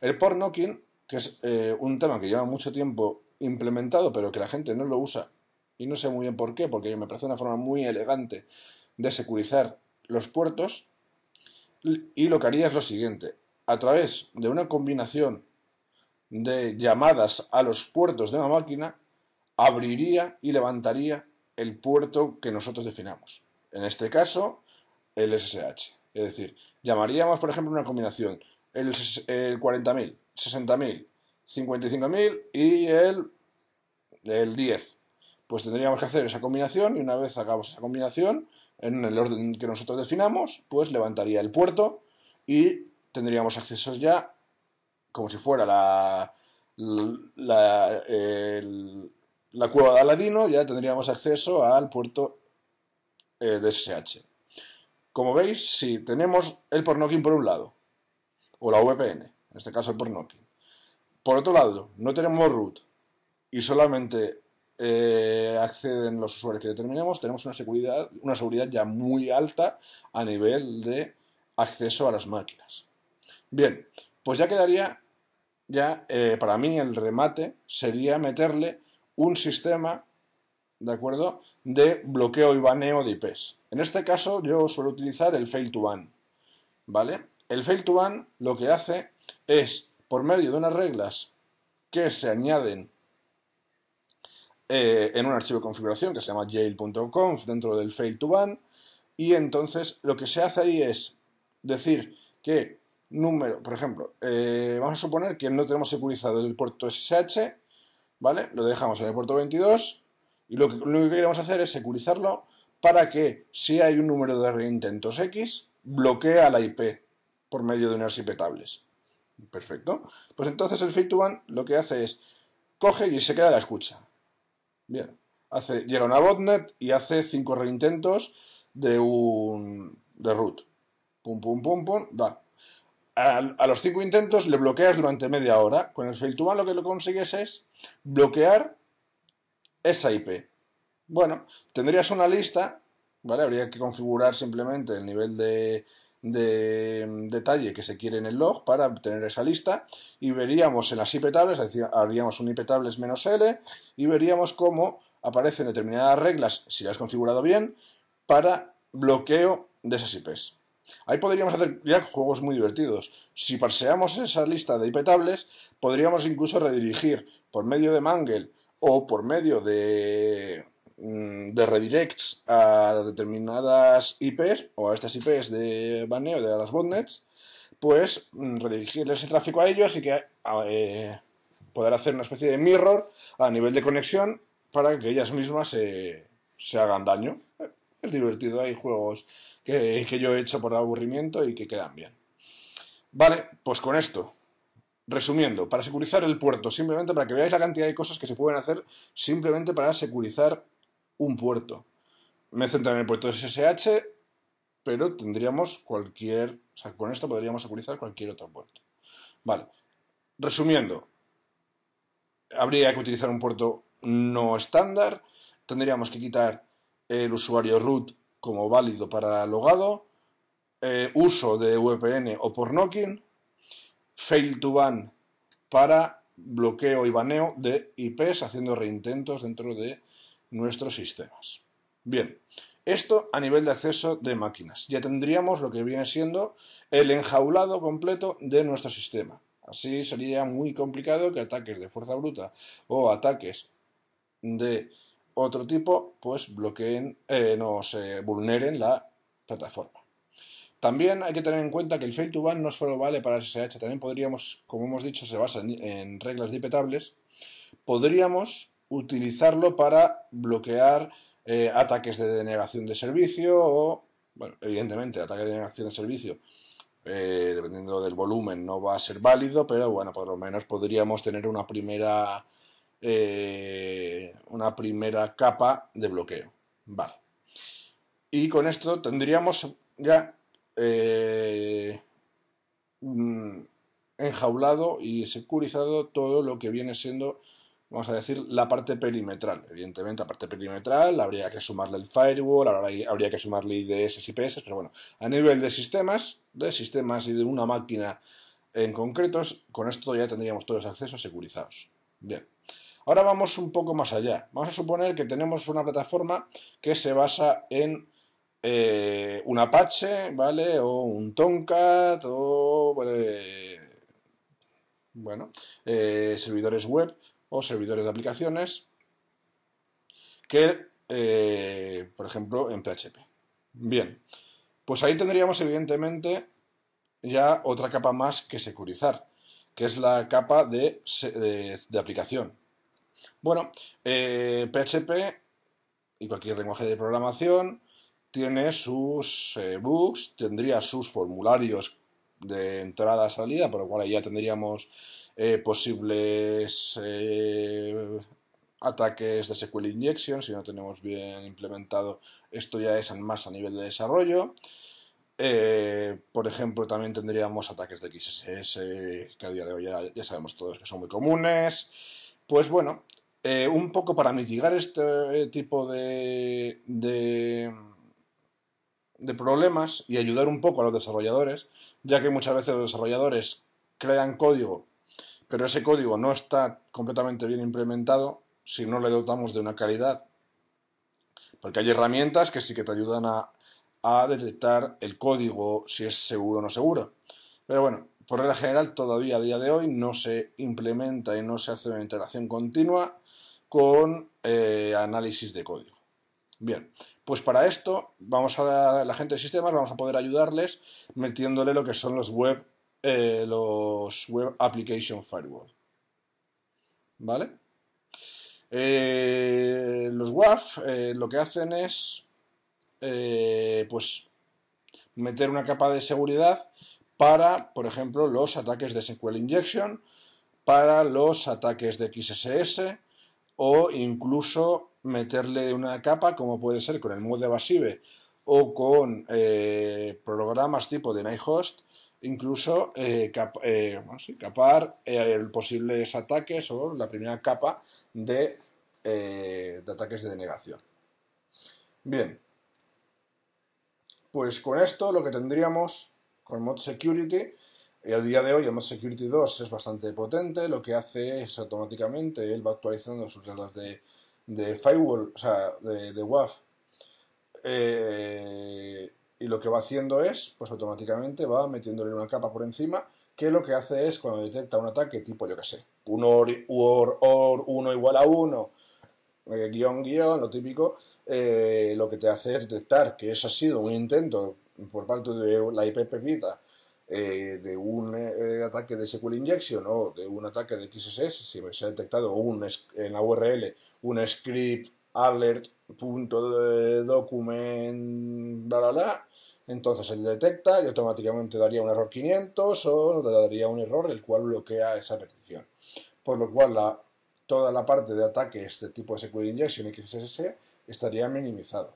El portknocking, que es eh, un tema que lleva mucho tiempo implementado, pero que la gente no lo usa, y no sé muy bien por qué, porque me parece una forma muy elegante de securizar los puertos, y lo que haría es lo siguiente, a través de una combinación de llamadas a los puertos de una máquina, abriría y levantaría el puerto que nosotros definamos. En este caso, el SSH. Es decir, llamaríamos, por ejemplo, una combinación, el, el 40.000. 60.000, 55.000 y el, el 10. Pues tendríamos que hacer esa combinación y una vez hagamos esa combinación, en el orden que nosotros definamos, pues levantaría el puerto y tendríamos accesos ya como si fuera la, la, la cueva de Aladino, ya tendríamos acceso al puerto eh, de SSH. Como veis, si tenemos el pornokin por un lado, o la VPN, en este caso el pornokin. Por otro lado, no tenemos root y solamente eh, acceden los usuarios que determinemos, tenemos una seguridad, una seguridad ya muy alta a nivel de acceso a las máquinas. Bien, pues ya quedaría, ya eh, para mí el remate sería meterle un sistema, ¿de acuerdo?, de bloqueo y baneo de IPs. En este caso yo suelo utilizar el fail to ban, ¿vale? El fail to ban lo que hace es, por medio de unas reglas que se añaden eh, en un archivo de configuración que se llama jail.conf dentro del fail to ban, y entonces lo que se hace ahí es decir que número, por ejemplo, eh, vamos a suponer que no tenemos securizado el puerto SSH, ¿vale? Lo dejamos en el puerto 22 y lo que, lo que queremos hacer es securizarlo para que si hay un número de reintentos X, bloquea la IP por medio de unas IP tables. Perfecto. Pues entonces el fail one lo que hace es coge y se queda la escucha. Bien. Hace, llega una botnet y hace cinco reintentos de un de root. Pum, pum, pum, pum, va. A, los cinco intentos le bloqueas durante media hora. Con el fail to one lo que lo consigues es bloquear esa IP. Bueno, tendrías una lista, ¿vale? Habría que configurar simplemente el nivel de, de detalle que se quiere en el log para obtener esa lista y veríamos en las IP tables, haríamos un IP tables L y veríamos cómo aparecen determinadas reglas, si las has configurado bien, para bloqueo de esas IPs. Ahí podríamos hacer ya juegos muy divertidos. Si parseamos esa lista de IP tables, podríamos incluso redirigir por medio de Mangle o por medio de Mm, redirects a determinadas IPs o a estas IPs de baneo de las botnets, pues mm, redirigirles el tráfico a ellos y que eh, poder hacer una especie de mirror a nivel de conexión para que ellas mismas se, se hagan daño. Es divertido, hay juegos que, que yo he hecho por aburrimiento y que quedan bien. Vale, pues con esto Resumiendo, para securizar el puerto, simplemente para que veáis la cantidad de cosas que se pueden hacer simplemente para securizar un puerto. Me centro en el puerto SSH, pero tendríamos cualquier, con esto podríamos securizar cualquier otro puerto. Vale. Resumiendo, habría que utilizar un puerto no estándar, tendríamos que quitar el usuario root como válido para logado, eh, uso de VPN o por knocking, fail to ban para bloqueo y baneo de IPs haciendo reintentos dentro de nuestros sistemas. Bien, esto a nivel de acceso de máquinas. Ya tendríamos lo que viene siendo el enjaulado completo de nuestro sistema. Así sería muy complicado que ataques de fuerza bruta o ataques de otro tipo pues bloqueen, eh, se vulneren la plataforma. También hay que tener en cuenta que el fail to ban no solo vale para SSH, también podríamos, como hemos dicho, se basa en, reglas dipetables, podríamos utilizarlo para bloquear eh, ataques de denegación de servicio o, bueno, evidentemente, ataques de denegación de servicio, eh, dependiendo del volumen, no va a ser válido, pero bueno, por lo menos podríamos tener una primera, eh, una primera capa de bloqueo. Vale. Y con esto tendríamos ya eh, mm, enjaulado y securizado todo lo que viene siendo vamos a decir, la parte perimetral. Evidentemente, la parte perimetral habría que sumarle el firewall, habría que sumarle IDS y PS, pero bueno, a nivel de sistemas, de sistemas y de una máquina en concretos, con esto ya tendríamos todos los accesos securizados. Bien. Ahora vamos un poco más allá. Vamos a suponer que tenemos una plataforma que se basa en eh, un Apache, ¿vale? O un Tomcat, o bueno, eh, servidores web o servidores de aplicaciones que, eh, por ejemplo, en PHP. Bien, pues ahí tendríamos evidentemente ya otra capa más que securizar, que es la capa de, aplicación. Bueno, PHP y cualquier lenguaje de programación tiene sus eh, bugs, tendría sus formularios de entrada-salida, por lo cual ahí ya tendríamos eh, posibles eh, ataques de SQL injection si no tenemos bien implementado esto ya es más a nivel de desarrollo. Eh, por ejemplo también tendríamos ataques de XSS que a día de hoy ya, ya sabemos todos que son muy comunes. Pues bueno un poco para mitigar este tipo de, de, de, problemas y ayudar un poco a los desarrolladores, ya que muchas veces los desarrolladores crean código, pero ese código no está completamente bien implementado si no le dotamos de una calidad. Porque hay herramientas que sí que te ayudan a, detectar el código si es seguro o no seguro. Pero bueno, por regla general, todavía a día de hoy no se implementa y no se hace una integración continua con eh, análisis de código. Bien, pues para esto vamos a la gente de sistemas vamos a poder ayudarles metiéndole lo que son los web eh, los web application firewall. ¿Vale? Eh, los WAF eh, lo que hacen es pues meter una capa de seguridad para, por ejemplo, los ataques de SQL injection, para los ataques de XSS o incluso meterle una capa como puede ser con el mod evasive o con eh, programas tipo de Nighthost incluso eh, eh, capar eh, posibles ataques o la primera capa de, ataques de denegación. Bien, pues con esto lo que tendríamos con Mod Security, eh, a día de hoy el Mod Security 2 es bastante potente, lo que hace es automáticamente, él va actualizando sus reglas de, de firewall, o sea, de, de WAF, eh, y lo que va haciendo es, pues automáticamente va metiéndole una capa por encima, que lo que hace es cuando detecta un ataque tipo, yo que sé, un OR, OR, 1 igual a 1, eh, guion, guion, lo típico, eh, lo que te hace es detectar que eso ha sido un intento por parte de la IP Pepita eh, de un eh, ataque de SQL injection o de un ataque de XSS, si se ha detectado un, en la URL un script alert bla bla bla entonces él detecta y automáticamente daría un error 500 o le daría un error el cual bloquea esa petición. Por lo cual toda la parte de ataques de tipo SQL injection XSS estaría minimizado.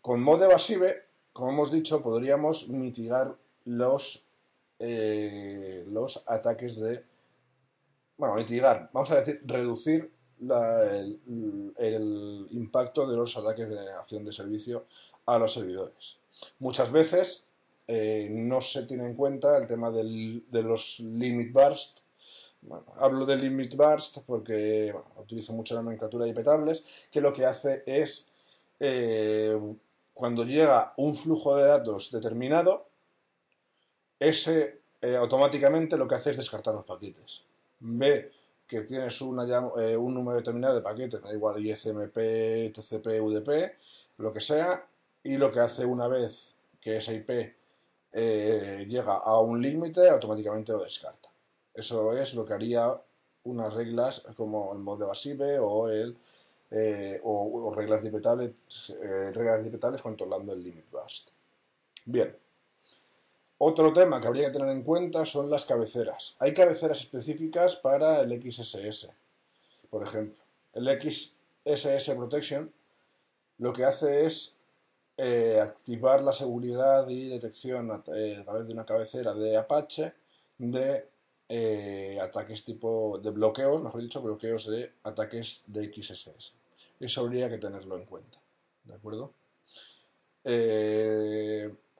Con mod evasive como hemos dicho podríamos mitigar los eh, los ataques de bueno mitigar vamos a decir reducir el, impacto de los ataques de denegación de servicio a los servidores. Muchas veces eh, no se tiene en cuenta el tema del, de los limit burst. Hablo de limit burst porque bueno, utilizo mucho la nomenclatura de petables, que lo que hace es eh, cuando llega un flujo de datos determinado, ese eh, automáticamente lo que hace es descartar los paquetes. Ve que tienes eh, un número determinado de paquetes, da igual ISMP, TCP, UDP, lo que sea, y lo que hace una vez que esa IP eh, llega a un límite, automáticamente lo descarta. Eso es lo que haría unas reglas como el mod evasive o el o, reglas dipetables, eh, reglas dipetables controlando el limit burst. Bien. Otro tema que habría que tener en cuenta son las cabeceras. Hay cabeceras específicas para el XSS. Por ejemplo, el XSS Protection lo que hace es eh, activar la seguridad y detección a, eh, a, través de una cabecera de Apache de eh, ataques tipo de bloqueos, mejor dicho, bloqueos de ataques de XSS. Eso habría que tenerlo en cuenta. ¿De acuerdo?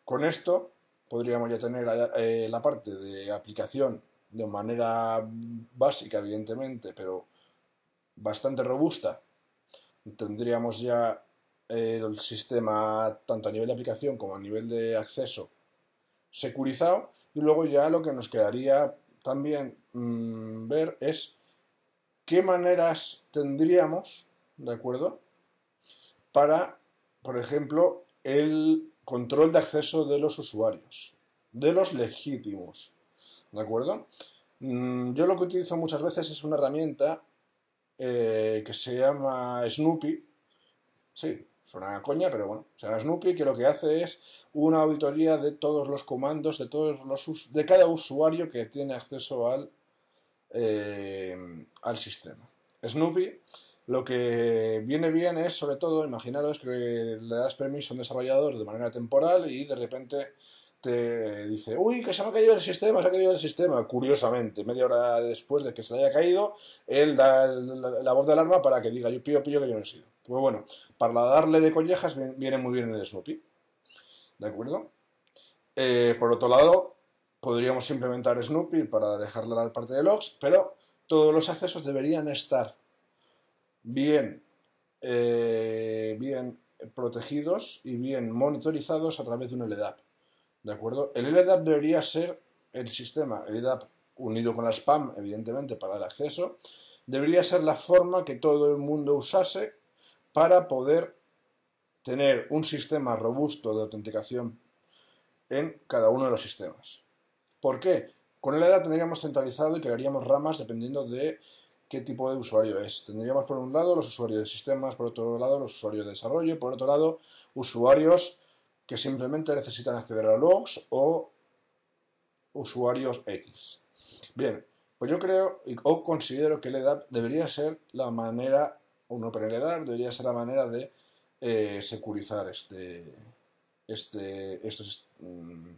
Con esto podríamos ya tener eh, la parte de aplicación de manera básica, evidentemente, pero bastante robusta. Tendríamos ya eh, el sistema, tanto a nivel de aplicación como a nivel de acceso, securizado. Y luego ya lo que nos quedaría también mmm, ver es qué maneras tendríamos, ¿de acuerdo? Para, por ejemplo, el control de acceso de los usuarios, de los legítimos. ¿De acuerdo? Mm, yo lo que utilizo muchas veces es una herramienta eh, que se llama Snoopy. Sí, suena a coña, pero bueno, se llama Snoopy, que lo que hace es una auditoría de todos los comandos, de todos los de cada usuario que tiene acceso al, eh, al sistema. Snoopy lo que viene bien es, sobre todo, imaginaros que le das permiso a un desarrollador de manera temporal y de repente te dice, uy, que se me ha caído el sistema, se ha caído el sistema. Curiosamente, media hora después de que se le haya caído, él da la, voz de alarma para que diga, yo pillo, pillo que yo no he sido. Pues bueno, para darle de collejas viene muy bien el Snoopy. ¿De acuerdo? Eh, por otro lado, podríamos implementar Snoopy para dejarle la parte de logs, pero todos los accesos deberían estar bien, eh, bien protegidos y bien monitorizados a través de un LDAP. ¿De acuerdo? El LDAP debería ser el sistema, el LDAP unido con la spam, evidentemente, para el acceso, debería ser la forma que todo el mundo usase para poder tener un sistema robusto de autenticación en cada uno de los sistemas. ¿Por qué? Con el LDAP tendríamos centralizado y crearíamos ramas dependiendo de qué tipo de usuario es. Tendríamos por un lado los usuarios de sistemas, por otro lado los usuarios de desarrollo, por otro lado usuarios que simplemente necesitan acceder a logs o usuarios X. Bien, pues yo creo o considero que el EDAP debería ser la manera, un OpenLDAP debería ser la manera de eh, securizar este, este, estos, mm,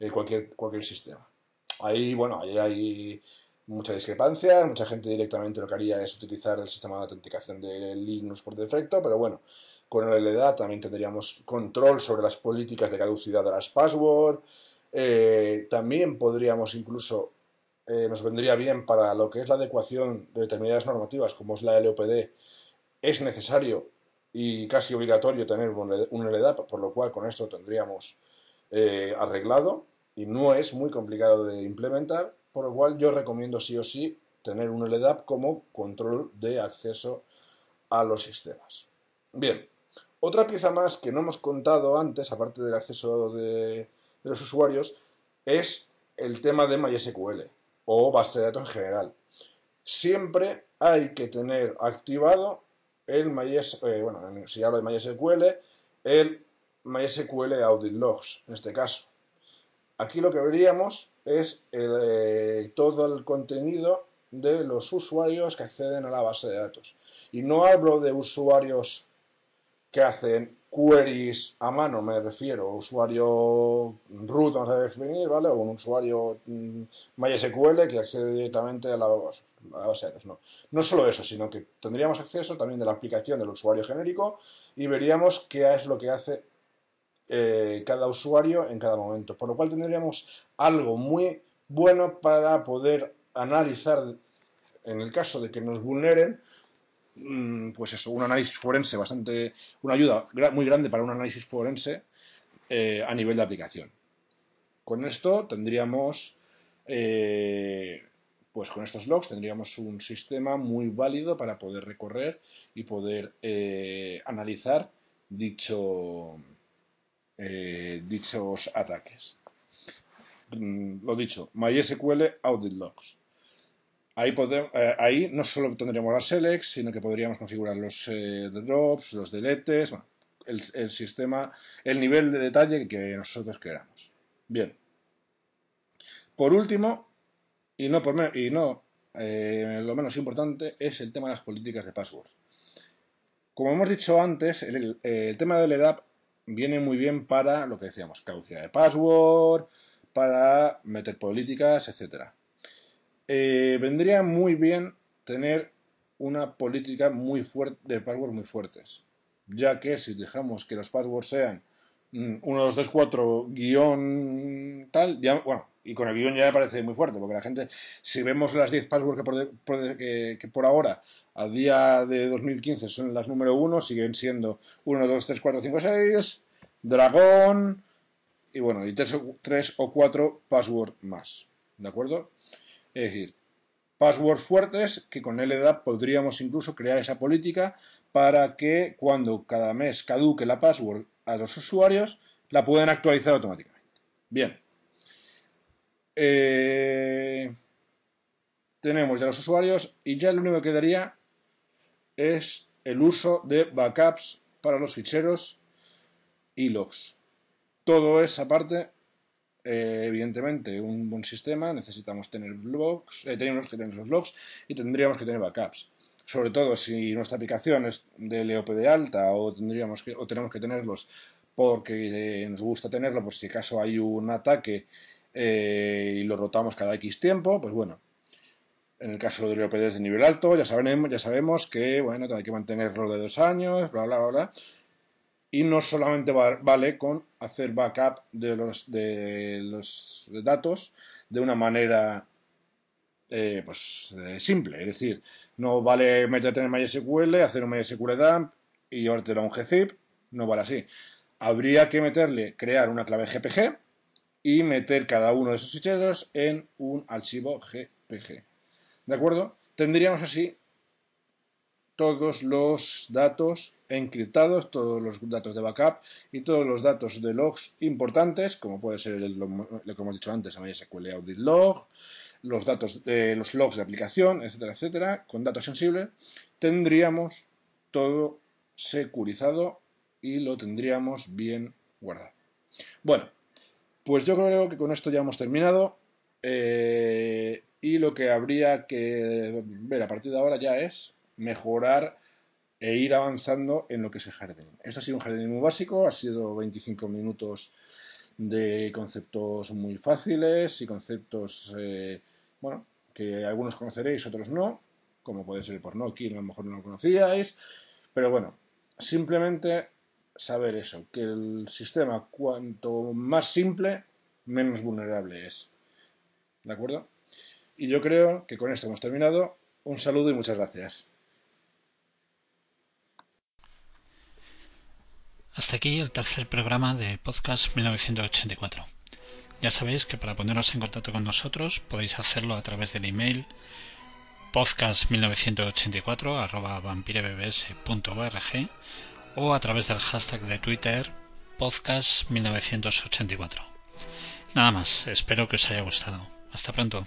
eh, cualquier, cualquier sistema. Ahí, bueno, ahí hay mucha discrepancia, mucha gente directamente lo que haría es utilizar el sistema de autenticación de Linux por defecto, pero bueno, con el LDA también tendríamos control sobre las políticas de caducidad de las passwords, eh, también podríamos incluso, eh, nos vendría bien para lo que es la adecuación de determinadas normativas, como es la LOPD, es necesario y casi obligatorio tener un LDAP, por lo cual con esto tendríamos eh, arreglado y no es muy complicado de implementar por lo cual yo recomiendo sí o sí tener un LDAP como control de acceso a los sistemas. Bien, otra pieza más que no hemos contado antes, aparte del acceso de, los usuarios, es el tema de MySQL o base de datos en general. Siempre hay que tener activado el MySQL, eh, bueno, si hablo de MySQL, el MySQL Audit Logs, en este caso. Aquí lo que veríamos es eh, todo el contenido de los usuarios que acceden a la base de datos. Y no hablo de usuarios que hacen queries a mano, me refiero, usuario root, vamos a definir, ¿vale? O un usuario mm, MySQL que accede directamente a la base, de datos. No. no solo eso, sino que tendríamos acceso también de la aplicación del usuario genérico y veríamos qué es lo que hace eh, cada usuario en cada momento. Por lo cual tendríamos algo muy bueno para poder analizar, en el caso de que nos vulneren, mm, pues eso, un análisis forense bastante, una ayuda muy grande para un análisis forense eh, a nivel de aplicación. Con esto tendríamos, eh, pues con estos logs tendríamos un sistema muy válido para poder recorrer y poder analizar dicho, eh, dichos ataques. Mm, lo dicho, MySQL Audit Logs. Ahí, eh, ahí no solo tendríamos las selects, sino que podríamos configurar los eh, drops, los deletes, el, sistema, el nivel de detalle que nosotros queramos. Bien. Por último, y no, por y no lo menos importante, es el tema de las políticas de passwords. Como hemos dicho antes, el, el tema del EDAP viene muy bien para lo que decíamos, caducidad de password, para meter políticas, etcétera. Eh, vendría muy bien tener una política muy fuerte de passwords muy fuertes, ya que si dejamos que los passwords sean 1, 2, 3, 4 guion tal, ya, bueno, y con el guion ya me parece muy fuerte, porque la gente, si vemos las 10 passwords que por, que por ahora, a día de 2015, son las número 1, siguen siendo 1, 2, 3, 4, 5, 6, dragón, y bueno, y 3, o 4 passwords más, ¿de acuerdo? Es decir, passwords fuertes que con LDAP podríamos incluso crear esa política para que cuando cada mes caduque la password a los usuarios, la puedan actualizar automáticamente. Bien, eh, tenemos ya los usuarios y ya lo único que quedaría es el uso de backups para los ficheros y logs. Todo esa parte, eh, evidentemente, un buen sistema necesitamos tener logs, eh, tenemos que tener los logs y tendríamos que tener backups. Sobre todo si nuestra aplicación es de LEOP de alta o tendríamos que o tenemos que tenerlos porque eh, nos gusta tenerlo, pues si acaso hay un ataque eh, y lo rotamos cada X tiempo, pues bueno, en el caso de los de nivel alto, ya sabemos, ya sabemos que bueno, hay que mantenerlo de dos años, bla, bla, bla, bla. Y no solamente vale con hacer backup de los, de los datos de una manera eh, pues, eh, simple. Es decir, no vale meterte en MySQL, hacer un MySQL dump y llevártelo a un gzip. No vale así. Habría que meterle, crear una clave GPG y meter cada uno de esos ficheros en un archivo GPG. ¿De acuerdo? Tendríamos así todos los datos encriptados, todos los datos de backup y todos los datos de logs importantes, como puede ser lo, que hemos dicho antes, MySQL Audit Log, los datos de los logs de aplicación, etcétera, etcétera, con datos sensibles, tendríamos todo securizado y lo tendríamos bien guardado. Bueno, pues yo creo que con esto ya hemos terminado. Eh, y lo que habría que ver a partir de ahora ya es mejorar e ir avanzando en lo que es el jardín. Este ha sido un jardín muy básico, ha sido 25 minutos de conceptos muy fáciles y conceptos, eh, bueno, que algunos conoceréis, otros no, como puede ser el pornoki, a lo mejor no lo conocíais, pero bueno, simplemente saber eso, que el sistema cuanto más simple, menos vulnerable es. ¿De acuerdo? Y yo creo que con esto hemos terminado. Un saludo y muchas gracias. Hasta aquí el tercer programa de Podcast 1984. Ya sabéis que para poneros en contacto con nosotros podéis hacerlo a través del email podcast1984 o a través del hashtag de Twitter podcast1984. Nada más, espero que os haya gustado. Hasta pronto.